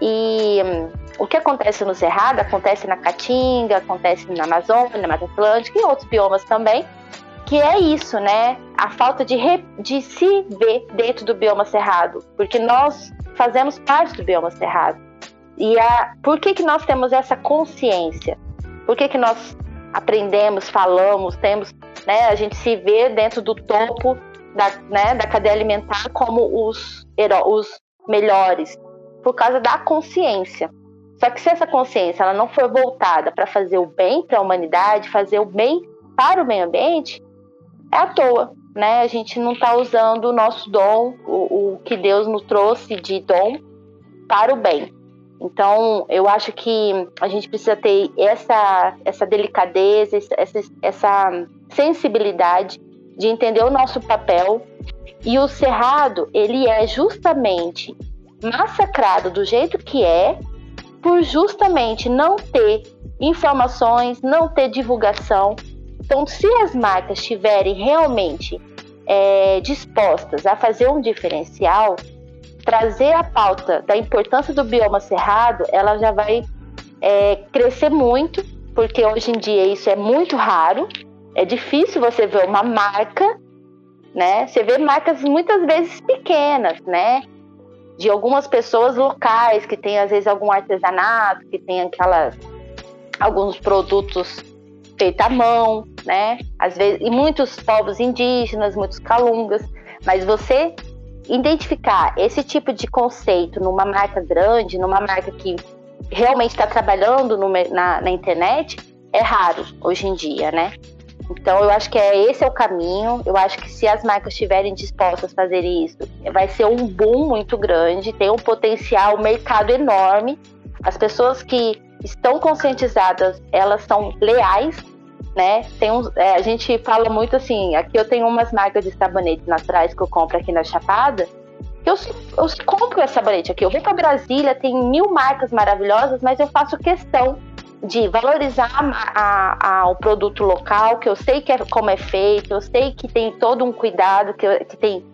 e hum, o que acontece no Cerrado acontece na Caatinga, acontece na Amazônia, na Mata Atlântica e outros biomas também, que é isso, né? A falta de, re, de se ver dentro do bioma Cerrado, porque nós fazemos parte do bioma Cerrado. E a, por que, que nós temos essa consciência? Por que, que nós aprendemos, falamos, temos, né? A gente se vê dentro do topo da, né, da cadeia alimentar como os, os melhores, por causa da consciência. Só que se essa consciência ela não for voltada para fazer o bem para a humanidade, fazer o bem para o meio ambiente, é à toa. Né? A gente não está usando o nosso dom, o, o que Deus nos trouxe de dom, para o bem. Então, eu acho que a gente precisa ter essa, essa delicadeza, essa, essa sensibilidade de entender o nosso papel. E o cerrado, ele é justamente massacrado do jeito que é, por justamente não ter informações, não ter divulgação. Então, se as marcas estiverem realmente é, dispostas a fazer um diferencial, trazer a pauta da importância do bioma cerrado, ela já vai é, crescer muito, porque hoje em dia isso é muito raro. É difícil você ver uma marca, né? Você vê marcas muitas vezes pequenas, né? De algumas pessoas locais que tem às vezes algum artesanato, que tem aquelas alguns produtos feitos à mão, né? Às vezes e muitos povos indígenas, muitos calungas, mas você identificar esse tipo de conceito numa marca grande, numa marca que realmente está trabalhando no, na, na internet, é raro hoje em dia, né? Então eu acho que é esse é o caminho. Eu acho que se as marcas estiverem dispostas a fazer isso, vai ser um boom muito grande, tem um potencial, um mercado enorme. As pessoas que estão conscientizadas, elas são leais, né? Tem um, é, a gente fala muito assim, aqui eu tenho umas marcas de sabonete naturais que eu compro aqui na Chapada. Eu, eu compro esse sabonete aqui. Eu vou para Brasília, tem mil marcas maravilhosas, mas eu faço questão de valorizar a, a, o produto local, que eu sei que é, como é feito, eu sei que tem todo um cuidado, que, que tem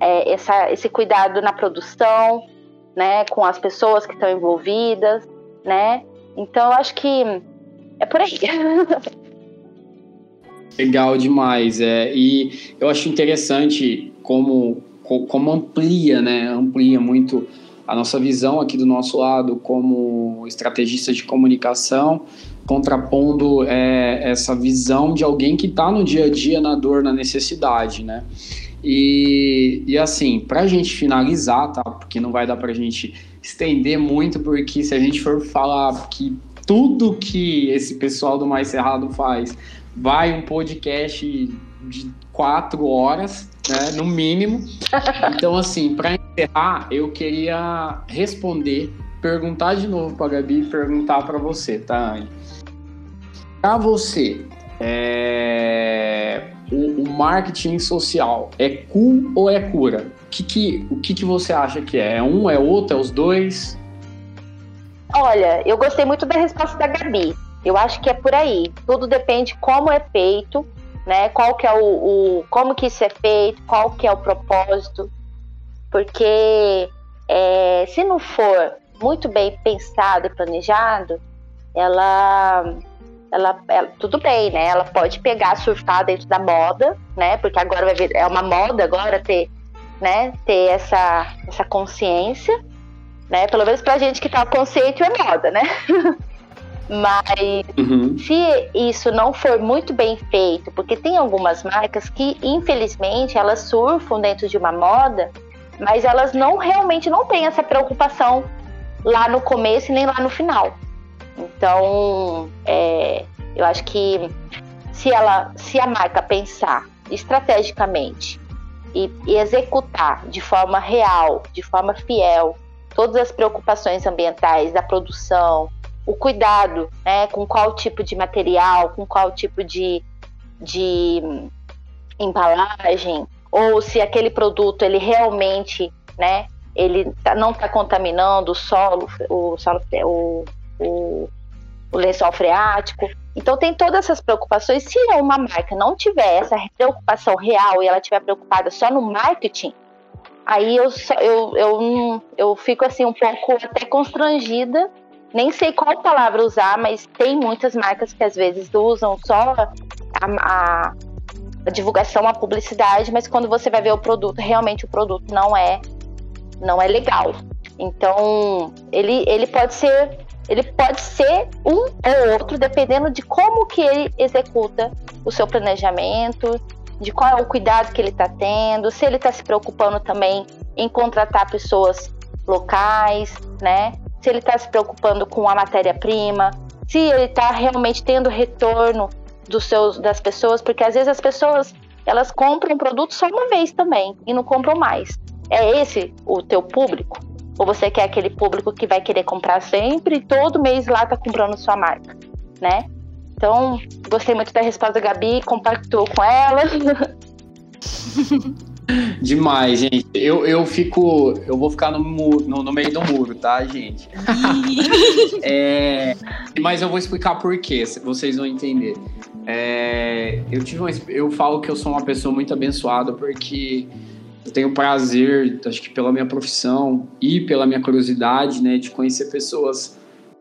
é, essa, esse cuidado na produção, né, com as pessoas que estão envolvidas, né? Então, eu acho que é por aí. Legal demais, é. E eu acho interessante como, como amplia, né? Amplia muito a nossa visão aqui do nosso lado como estrategista de comunicação, contrapondo é, essa visão de alguém que está no dia a dia na dor, na necessidade, né? E, e assim, para a gente finalizar, tá? Porque não vai dar para a gente estender muito, porque se a gente for falar que tudo que esse pessoal do Mais Cerrado faz vai um podcast de quatro horas, né, no mínimo. Então, assim, para encerrar, eu queria responder, perguntar de novo para Gabi e perguntar para você, tá, Anne? Para você, é... o, o, marketing social é cu ou é cura? O que, que, o que, que você acha que é? É um, é outro, é os dois? Olha, eu gostei muito da resposta da Gabi. Eu acho que é por aí. Tudo depende como é feito, né? Qual que é o, o como que isso é feito, qual que é o propósito, porque é, se não for muito bem pensado e planejado, ela, ela, ela, tudo bem, né? Ela pode pegar, surfar dentro da moda, né? Porque agora vai ver, é uma moda agora ter, né? Ter essa, essa consciência, né? Pelo menos pra gente que tá consciente é moda, né? Mas uhum. se isso não for muito bem feito, porque tem algumas marcas que, infelizmente, elas surfam dentro de uma moda, mas elas não realmente não têm essa preocupação lá no começo e nem lá no final. Então, é, eu acho que se ela, se a marca pensar estrategicamente e, e executar de forma real, de forma fiel, todas as preocupações ambientais da produção, o cuidado, né, com qual tipo de material, com qual tipo de, de embalagem, ou se aquele produto ele realmente, né, ele tá, não está contaminando o solo, o solo, o, o, o lençol freático. Então tem todas essas preocupações. Se uma marca não tiver essa preocupação real e ela estiver preocupada só no marketing, aí eu, eu, eu, eu fico assim um pouco até constrangida nem sei qual palavra usar, mas tem muitas marcas que às vezes usam só a, a, a, divulgação, a publicidade, mas quando você vai ver o produto, realmente o produto não é não é legal. Então, ele, ele pode ser ele pode ser um ou outro, dependendo de como que ele executa o seu planejamento, de qual é o cuidado que ele está tendo, se ele está se preocupando também em contratar pessoas locais, né? se ele está se preocupando com a matéria-prima, se ele está realmente tendo retorno dos seus, das pessoas, porque às vezes as pessoas elas compram um produto só uma vez também e não compram mais. É esse o teu público? Ou você quer aquele público que vai querer comprar sempre e todo mês lá tá comprando sua marca, né? Então, gostei muito da resposta da Gabi, compactou com ela. Demais, gente. Eu, eu fico. Eu vou ficar no, no, no meio do muro, tá, gente? é, mas eu vou explicar por quê, vocês vão entender. É, eu, tive uma, eu falo que eu sou uma pessoa muito abençoada porque eu tenho prazer, acho que pela minha profissão e pela minha curiosidade, né, de conhecer pessoas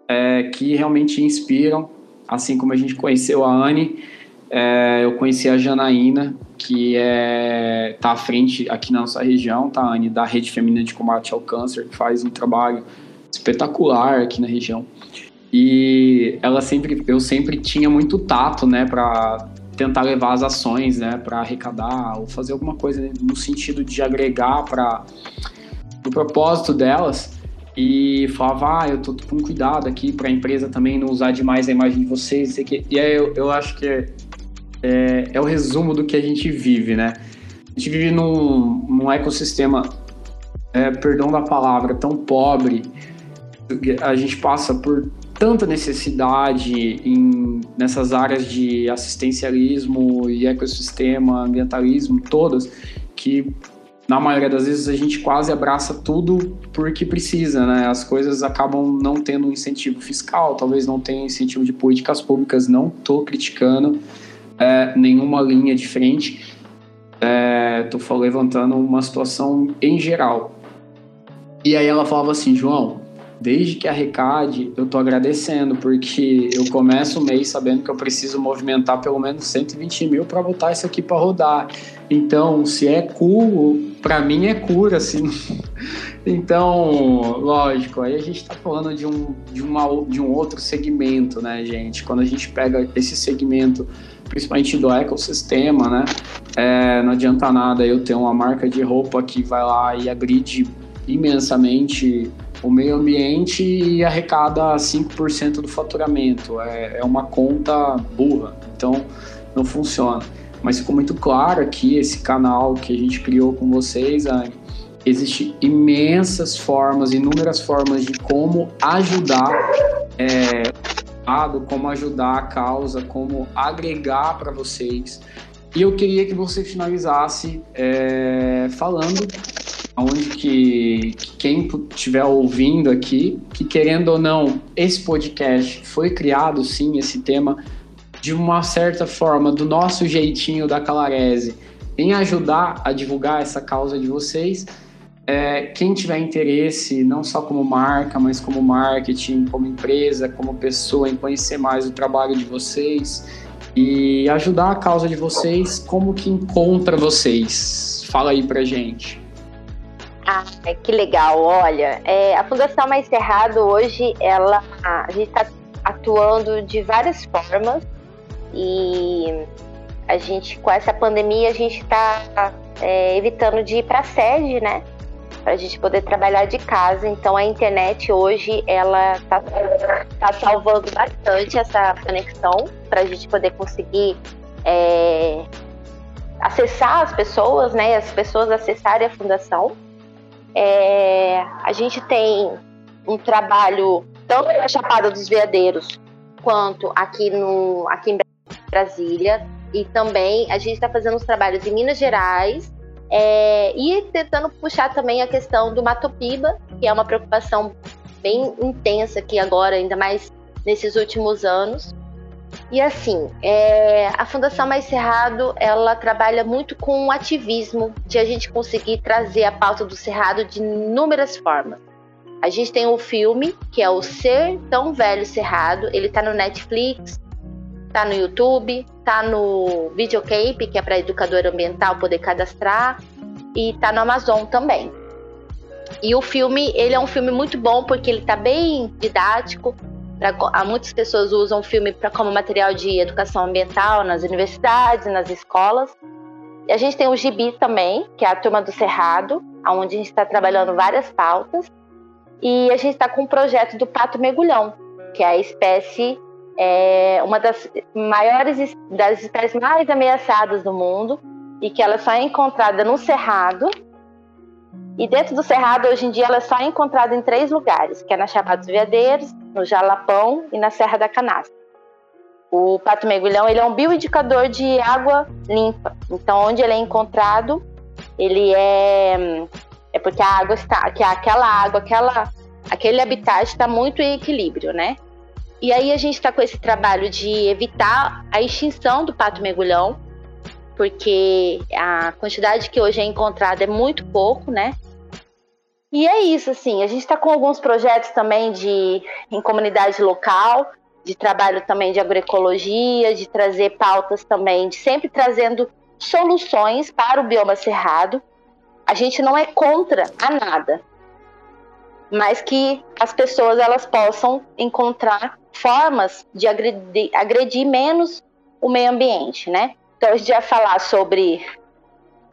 é, que realmente inspiram, assim como a gente conheceu a Anne. É, eu conheci a Janaína, que é, tá à frente aqui na nossa região, tá, Anne, da Rede Feminina de Combate ao Câncer, que faz um trabalho espetacular aqui na região. E ela sempre, eu sempre tinha muito tato, né, para tentar levar as ações, né, para arrecadar ou fazer alguma coisa no sentido de agregar para o propósito delas. E falava, ah, eu tô com cuidado aqui para a empresa também não usar demais a imagem de vocês. E aí eu, eu acho que é, é o resumo do que a gente vive, né? A gente vive num, num ecossistema, é, perdão da palavra, tão pobre. A gente passa por tanta necessidade em, nessas áreas de assistencialismo e ecossistema, ambientalismo, todas, que na maioria das vezes a gente quase abraça tudo porque precisa, né? As coisas acabam não tendo incentivo fiscal, talvez não tenha incentivo de políticas públicas, não estou criticando, é, nenhuma linha de frente. Estou levantando uma situação em geral. E aí ela falava assim, João, desde que arrecade, eu tô agradecendo, porque eu começo o mês sabendo que eu preciso movimentar pelo menos 120 mil para botar isso aqui para rodar. Então, se é curo, para mim é cura, assim. Então, lógico, aí a gente está falando de um, de, uma, de um outro segmento, né, gente? Quando a gente pega esse segmento, principalmente do ecossistema, né? É, não adianta nada eu ter uma marca de roupa que vai lá e agride imensamente o meio ambiente e arrecada 5% do faturamento. É, é uma conta burra, então não funciona. Mas ficou muito claro aqui esse canal que a gente criou com vocês. Existem imensas formas, inúmeras formas de como ajudar é, como ajudar a causa, como agregar para vocês. E eu queria que você finalizasse é, falando onde que, que quem estiver ouvindo aqui, que querendo ou não, esse podcast foi criado sim, esse tema, de uma certa forma, do nosso jeitinho da Calarese, em ajudar a divulgar essa causa de vocês. É, quem tiver interesse, não só como marca, mas como marketing, como empresa, como pessoa, em conhecer mais o trabalho de vocês e ajudar a causa de vocês, como que encontra vocês? Fala aí pra gente. Ah, que legal. Olha, é, a Fundação Mais Cerrado hoje, ela, a gente está atuando de várias formas e a gente, com essa pandemia, a gente está é, evitando de ir para a sede, né? Para a gente poder trabalhar de casa. Então, a internet hoje, ela está tá salvando bastante essa conexão para a gente poder conseguir é, acessar as pessoas, né? As pessoas acessarem a fundação. É, a gente tem um trabalho tanto na Chapada dos Veadeiros quanto aqui, no, aqui em Brasília. E também a gente está fazendo os trabalhos em Minas Gerais é, e tentando puxar também a questão do Matopiba, que é uma preocupação bem intensa aqui agora, ainda mais nesses últimos anos. E assim, é, a Fundação Mais Cerrado, ela trabalha muito com o ativismo, de a gente conseguir trazer a pauta do Cerrado de inúmeras formas. A gente tem o um filme, que é o Ser Tão Velho Cerrado, ele tá no Netflix, tá no YouTube, tá no Videocape, que é para educador ambiental poder cadastrar, e tá no Amazon também. E o filme, ele é um filme muito bom porque ele tá bem didático, Pra, muitas pessoas usam o filme pra, como material de educação ambiental nas universidades, nas escolas. E a gente tem o Gibi também, que é a Turma do Cerrado, onde a gente está trabalhando várias pautas. E a gente está com um projeto do pato mergulhão, que é a espécie, é, uma das maiores, das espécies mais ameaçadas do mundo, e que ela só é encontrada no Cerrado, e dentro do Cerrado, hoje em dia, ela é só encontrada em três lugares, que é na Chapada dos Veadeiros, no Jalapão e na Serra da Canastra. O pato mergulhão ele é um bioindicador de água limpa. Então, onde ele é encontrado, ele é é porque a água está, que aquela água, aquela, aquele habitat está muito em equilíbrio, né? E aí a gente está com esse trabalho de evitar a extinção do pato mergulhão, porque a quantidade que hoje é encontrada é muito pouco, né? E é isso, assim, a gente está com alguns projetos também de em comunidade local, de trabalho também de agroecologia, de trazer pautas também, de sempre trazendo soluções para o bioma cerrado. A gente não é contra a nada, mas que as pessoas elas possam encontrar formas de agredir, agredir menos o meio ambiente, né? Então a gente vai falar sobre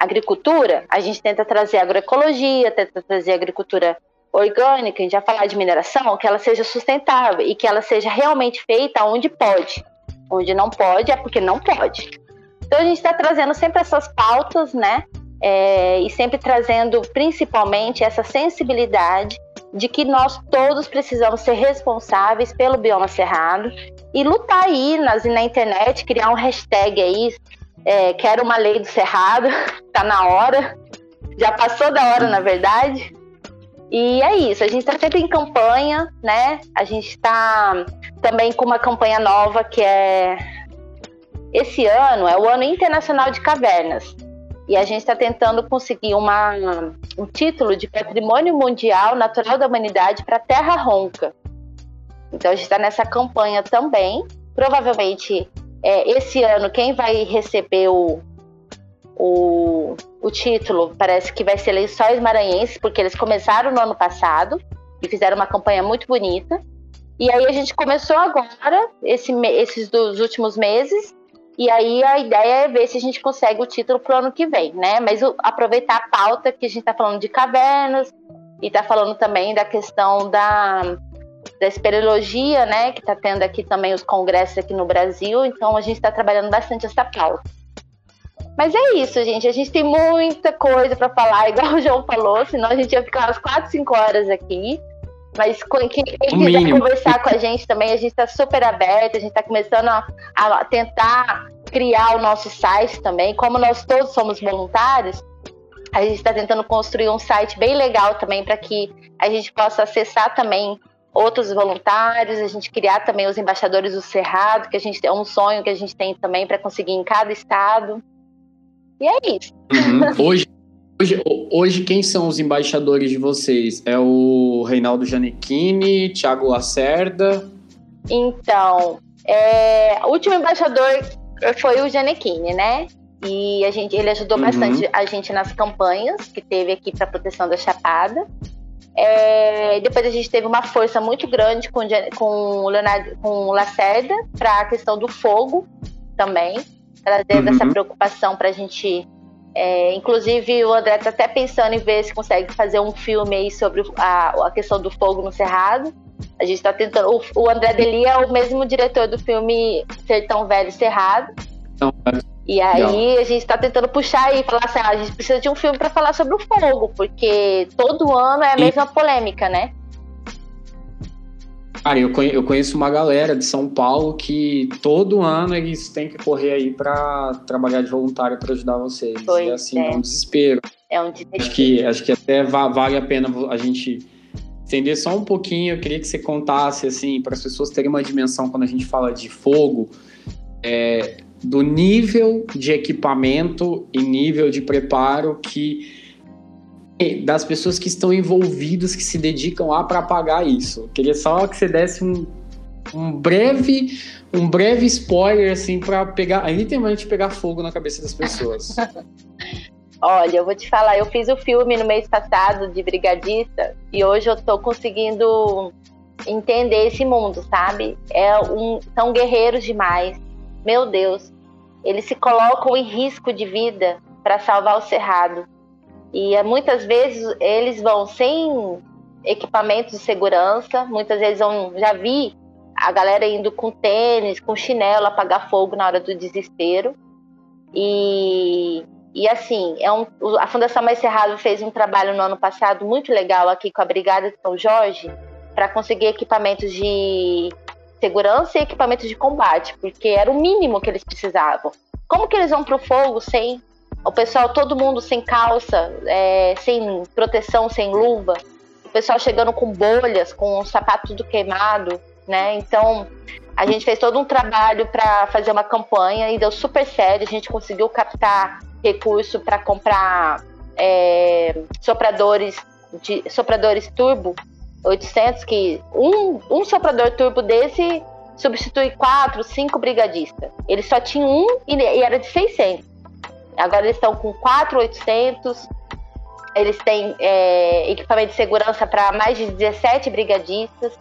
agricultura, a gente tenta trazer agroecologia, tenta trazer agricultura orgânica, a gente vai falar de mineração, que ela seja sustentável e que ela seja realmente feita onde pode. Onde não pode é porque não pode. Então a gente está trazendo sempre essas pautas, né? É, e sempre trazendo principalmente essa sensibilidade de que nós todos precisamos ser responsáveis pelo bioma cerrado e lutar aí nas, na internet, criar um hashtag aí, é, quero uma lei do Cerrado, tá na hora, já passou da hora, na verdade. E é isso, a gente está sempre em campanha, né? A gente está também com uma campanha nova que é esse ano é o ano internacional de cavernas. e a gente está tentando conseguir uma, um título de Patrimônio Mundial Natural da Humanidade para Terra Ronca. Então a gente está nessa campanha também. Provavelmente é, esse ano quem vai receber o, o, o título parece que vai ser Lençóis Maranhenses, porque eles começaram no ano passado e fizeram uma campanha muito bonita. E aí a gente começou agora, esse, esses dos últimos meses, e aí a ideia é ver se a gente consegue o título pro ano que vem, né? Mas o, aproveitar a pauta que a gente está falando de cavernas e está falando também da questão da, da espeleologia, né? Que está tendo aqui também os congressos aqui no Brasil, então a gente está trabalhando bastante essa pauta. Mas é isso, gente. A gente tem muita coisa para falar, igual o João falou, senão a gente ia ficar umas 4, 5 horas aqui. Mas quem, quem quiser mínimo. conversar com a gente também, a gente está super aberto, a gente está começando a, a, tentar criar o nosso site também. Como nós todos somos voluntários, a gente está tentando construir um site bem legal também para que a gente possa acessar também outros voluntários, a gente criar também os embaixadores do Cerrado, que a gente é um sonho que a gente tem também para conseguir em cada estado. E é isso. Uhum. Hoje, hoje, hoje, quem são os embaixadores de vocês? É o Reinaldo Janequini, Thiago Lacerda? Então, é, o último embaixador foi o Janequini, né? E a gente, ele ajudou uhum. bastante a gente nas campanhas que teve aqui para proteção da Chapada. É, depois a gente teve uma força muito grande com, com o Leonardo, com o Lacerda para a questão do fogo também trazendo uhum. essa preocupação para a gente. É, inclusive, o André está até pensando em ver se consegue fazer um filme aí sobre a, a questão do fogo no Cerrado. A gente está tentando. O, o, André Deli é o mesmo diretor do filme Sertão Velho Cerrado. E aí a gente está tentando puxar e falar assim: ah, a gente precisa de um filme para falar sobre o fogo, porque todo ano é a mesma polêmica, né? Cara, eu conheço uma galera de São Paulo que todo ano eles têm que correr aí para trabalhar de voluntário para ajudar vocês. Pois é assim, é. é um desespero. É um desespero. Acho que, acho que até vale a pena a gente entender só um pouquinho. Eu queria que você contasse, assim, para as pessoas terem uma dimensão quando a gente fala de fogo, é, do nível de equipamento e nível de preparo que das pessoas que estão envolvidas, que se dedicam lá para apagar isso. Queria só que você desse um, um breve um breve spoiler assim para pegar literalmente pegar fogo na cabeça das pessoas. Olha, eu vou te falar, eu fiz o filme no mês passado de brigadista e hoje eu tô conseguindo entender esse mundo, sabe? É um, são guerreiros demais. Meu Deus, eles se colocam em risco de vida para salvar o cerrado. E é, muitas vezes eles vão sem equipamentos de segurança, muitas vezes vão, já vi a galera indo com tênis, com chinelo apagar fogo na hora do desespero. E, e assim, é um, a Fundação Mais Cerrado fez um trabalho no ano passado muito legal aqui com a Brigada de São Jorge para conseguir equipamentos de segurança e equipamentos de combate, porque era o mínimo que eles precisavam. Como que eles vão para o fogo sem o pessoal, todo mundo sem calça, é, sem proteção, sem luva. O pessoal chegando com bolhas, com o sapato tudo queimado, né? Então, a gente fez todo um trabalho para fazer uma campanha e deu super sério. A gente conseguiu captar recurso para comprar é, sopradores de sopradores turbo 800 que um, um soprador turbo desse substitui quatro, cinco brigadistas. Ele só tinha um e, e era de 600. Agora eles estão com 4,800. Eles têm é, equipamento de segurança para mais de 17 brigadistas.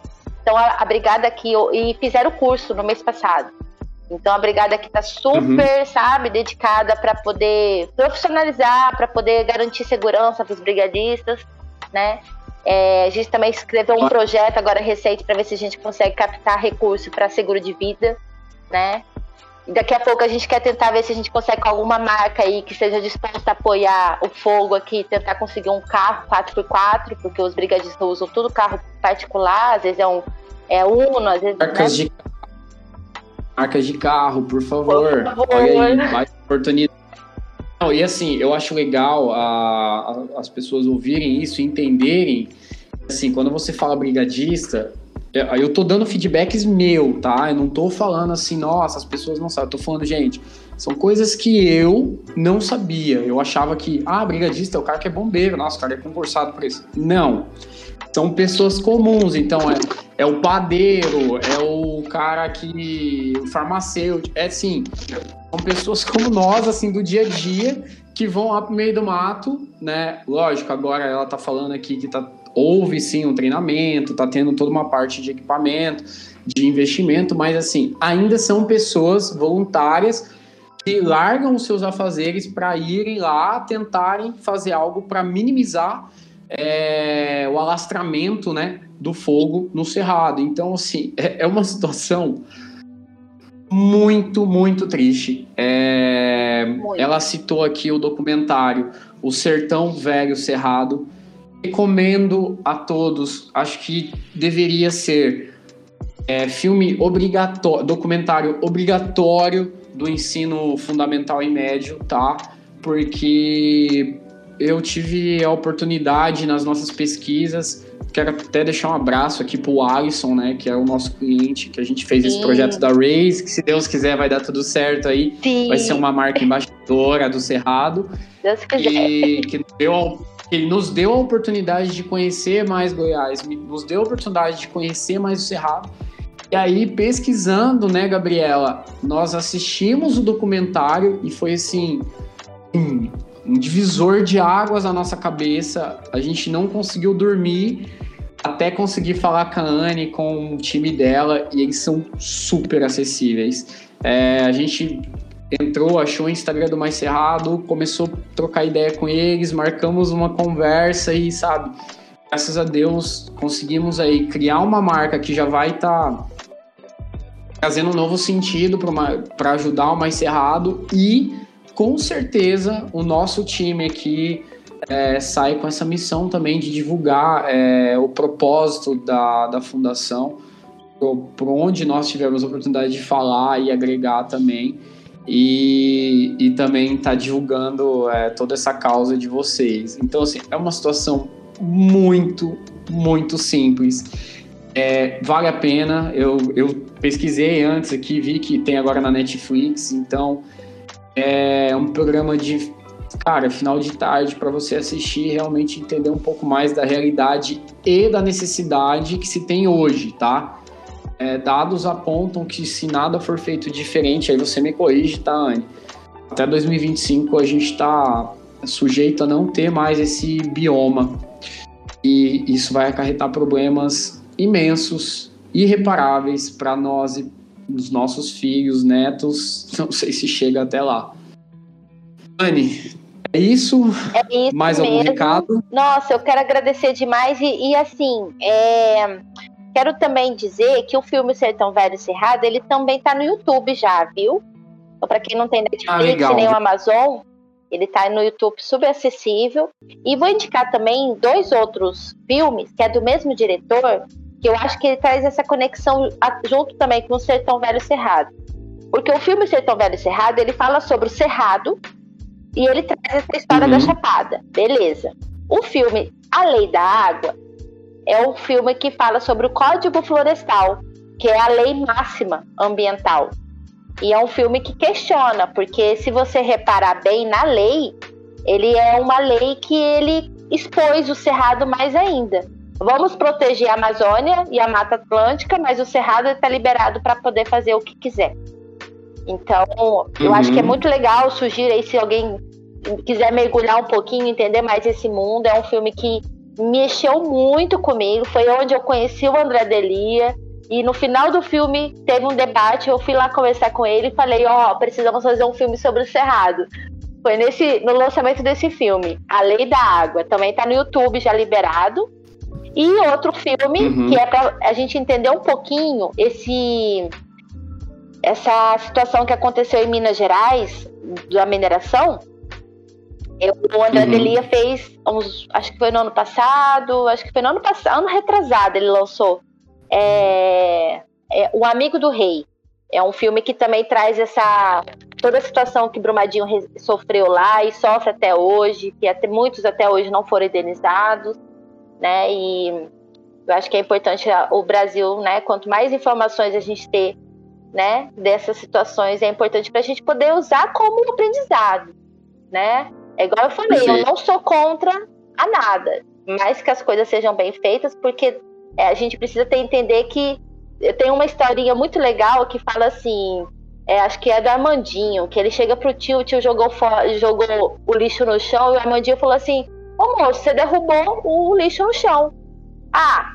Então a, a, brigada aqui e fizeram o curso no mês passado. Então a brigada aqui está super, uhum. sabe, dedicada para poder profissionalizar, para poder garantir segurança para os brigadistas, né? É, a gente também escreveu um projeto agora recente para ver se a gente consegue captar recurso para seguro de vida, né? Daqui a pouco a gente quer tentar ver se a gente consegue com alguma marca aí que seja disposta a apoiar o fogo aqui, tentar conseguir um carro 4x4, porque os brigadistas usam tudo carro particular, às vezes é um é Uno, às vezes. Marcas, né? de, marcas de carro, por favor. Por favor. Olha aí, mais oportunidade. Não, e assim, eu acho legal a, a, as pessoas ouvirem isso e entenderem. Assim, quando você fala brigadista, é, eu tô dando feedbacks meu, tá? Eu não tô falando assim, nossa, as pessoas não sabem. Eu tô falando, gente, são coisas que eu não sabia. Eu achava que, ah, brigadista é o cara que é bombeiro, nossa, o cara é concursado por isso. Não. São pessoas comuns, então é, é o padeiro, é o cara que. o farmacêutico. É assim, são pessoas como nós, assim, do dia a dia, que vão lá pro meio do mato, né? Lógico, agora ela tá falando aqui que tá houve sim um treinamento, está tendo toda uma parte de equipamento, de investimento, mas assim, ainda são pessoas voluntárias que largam os seus afazeres para irem lá tentarem fazer algo para minimizar é, o alastramento né, do fogo no cerrado. Então, assim, é, é uma situação muito, muito triste. É, muito. Ela citou aqui o documentário O Sertão Velho Cerrado, recomendo a todos. Acho que deveria ser é, filme obrigatório, documentário obrigatório do ensino fundamental e médio, tá? Porque eu tive a oportunidade nas nossas pesquisas. Quero até deixar um abraço aqui pro Alisson, né? Que é o nosso cliente, que a gente fez Sim. esse projeto da Raise, que se Deus quiser vai dar tudo certo aí. Sim. Vai ser uma marca embaixadora do Cerrado. Deus quiser. E que deu ele nos deu a oportunidade de conhecer mais Goiás, nos deu a oportunidade de conhecer mais o Cerrado. E aí, pesquisando, né, Gabriela, nós assistimos o documentário e foi assim um, um divisor de águas na nossa cabeça. A gente não conseguiu dormir até conseguir falar com a Anne, com o time dela, e eles são super acessíveis. É, a gente entrou, achou o Instagram do Mais Cerrado, começou a trocar ideia com eles, marcamos uma conversa e, sabe, graças a Deus conseguimos aí criar uma marca que já vai estar tá trazendo um novo sentido para ajudar o Mais Cerrado e, com certeza, o nosso time aqui é, sai com essa missão também de divulgar é, o propósito da, da fundação, por onde nós tivemos a oportunidade de falar e agregar também e, e também está divulgando é, toda essa causa de vocês. Então, assim, é uma situação muito, muito simples. É, vale a pena. Eu, eu pesquisei antes aqui, vi que tem agora na Netflix, então é um programa de cara, final de tarde para você assistir e realmente entender um pouco mais da realidade e da necessidade que se tem hoje, tá? é, dados apontam que se nada for feito diferente, aí você me corrige, tá, Anne? Até 2025 a gente está sujeito a não ter mais esse bioma. E isso vai acarretar problemas imensos, irreparáveis para nós e os nossos filhos, netos. Não sei se chega até lá. Anne, é isso? É isso Mais mesmo. algum recado? Nossa, eu quero agradecer demais e, e assim, é, Quero também dizer que o filme Sertão Velho Cerrado, ele também tá no YouTube já, viu? Então, para quem não tem Netflix ah, nem o Amazon, ele tá no YouTube super acessível. E vou indicar também dois outros filmes, que é do mesmo diretor, que eu acho que ele traz essa conexão junto também com o Sertão Velho Cerrado. Porque o filme Sertão Velho Cerrado, ele fala sobre o Cerrado e ele traz essa história uhum. da Chapada. Beleza. O filme A Lei da Água, é um filme que fala sobre o Código Florestal, que é a lei máxima ambiental. E é um filme que questiona, porque se você reparar bem na lei, ele é uma lei que ele expôs o cerrado mais ainda. Vamos proteger a Amazônia e a Mata Atlântica, mas o cerrado está liberado para poder fazer o que quiser. Então, eu uhum. acho que é uhum. muito legal, sugiro aí se alguém quiser mergulhar um pouquinho, entender mais esse mundo, é um filme que mexeu muito comigo. Foi onde eu conheci o André Delia. E no final do filme teve um debate. Eu fui lá conversar com ele e falei: Ó, oh, precisamos fazer um filme sobre o Cerrado. Foi nesse, no lançamento desse filme, A Lei da Água. Também tá no YouTube já liberado. E outro filme uhum. que é para a gente entender um pouquinho esse essa situação que aconteceu em Minas Gerais da mineração eu, o André uhum. Delia fez uns, acho que foi no ano passado, acho que foi no ano passado, ano retrasado ele lançou é, é, O Amigo do Rei. É um filme que também traz essa toda a situação que Brumadinho sofreu lá e sofre até hoje, que até muitos até hoje não foram indenizados, né? E Eu acho que é importante o Brasil, né? Quanto mais informações a gente ter, né, dessas situações, é importante para a gente poder usar como aprendizado, né? É igual eu falei, Sim. eu não sou contra a nada, mas que as coisas sejam bem feitas, porque é, a gente precisa ter, entender que tem uma historinha muito legal que fala assim, é, acho que é do Armandinho, que ele chega pro tio, o tio jogou, jogou o lixo no chão e o Armandinho falou assim: Ô moço, você derrubou o lixo no chão. Ah,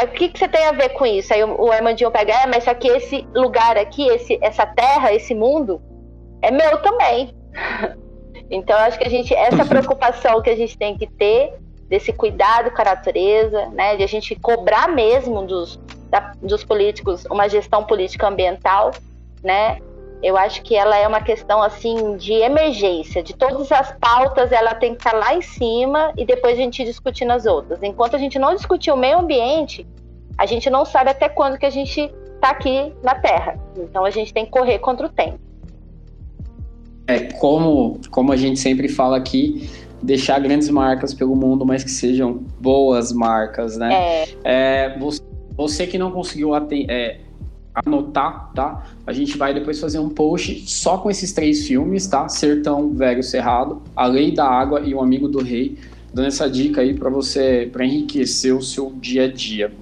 é, o que, que você tem a ver com isso? Aí o, o Armandinho pega, é, mas só que esse lugar aqui, esse, essa terra, esse mundo, é meu também. então, acho que a gente, essa preocupação que a gente tem que ter, desse cuidado com a natureza, né, de a gente cobrar mesmo dos, da, dos políticos uma gestão política ambiental, né, eu acho que ela é uma questão assim de emergência, de todas as pautas ela tem que estar lá em cima e depois a gente discutir nas outras. Enquanto a gente não discutir o meio ambiente, a gente não sabe até quando que a gente está aqui na Terra. Então a gente tem que correr contra o tempo. É como, como a gente sempre fala aqui, deixar grandes marcas pelo mundo, mas que sejam boas marcas, né? É. é você, você, que não conseguiu atender, é, anotar, tá? A gente vai depois fazer um post só com esses três filmes, tá? Sertão, Velho, Cerrado, A Lei da Água e O Amigo do Rei, dando essa dica aí para você, para enriquecer o seu dia a dia.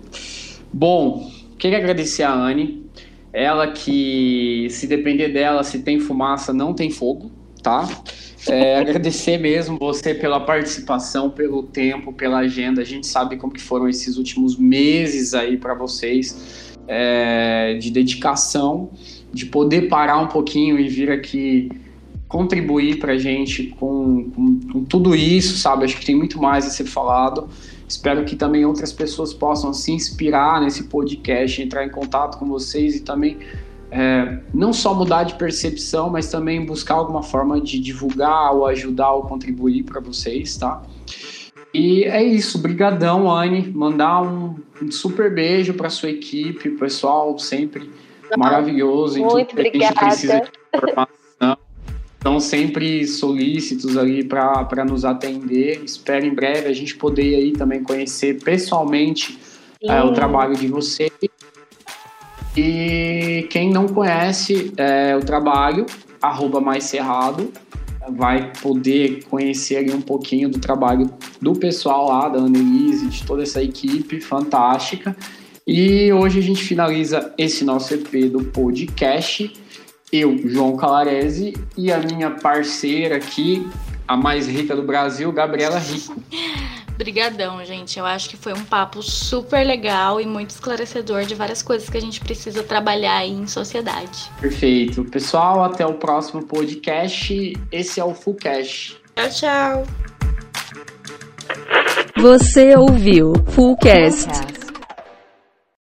Bom, queria agradecer a Anne, ela que se depender dela, se tem fumaça, não tem fogo, tá? É, agradecer mesmo você pela participação, pelo tempo, pela agenda. A gente sabe como que foram esses últimos meses aí para vocês é, de dedicação, de poder parar um pouquinho e vir aqui contribuir para a gente com, com, com, tudo isso, sabe? Acho que tem muito mais a ser falado. Espero que também outras pessoas possam se inspirar nesse podcast, entrar em contato com vocês e também é, não só mudar de percepção, mas também buscar alguma forma de divulgar ou ajudar ou contribuir para vocês, tá? E é isso, brigadão, Anne. Mandar um, um super beijo para sua equipe, pessoal sempre maravilhoso. Muito obrigada. A gente precisa de informação. Estão sempre solícitos ali para nos atender. Espero em breve a gente poder aí também conhecer pessoalmente é, o trabalho de vocês. E quem não conhece é, o trabalho, arroba mais cerrado, vai poder conhecer um pouquinho do trabalho do pessoal lá, da Annelise, de toda essa equipe fantástica. E hoje a gente finaliza esse nosso EP do podcast. Eu, João Calarese, e a minha parceira aqui, a mais rica do Brasil, Gabriela Rico. Brigadão, gente. Eu acho que foi um papo super legal e muito esclarecedor de várias coisas que a gente precisa trabalhar aí em sociedade. Perfeito. Pessoal, até o próximo podcast. Esse é o Fullcast. Tchau, tchau. Você ouviu Fullcast.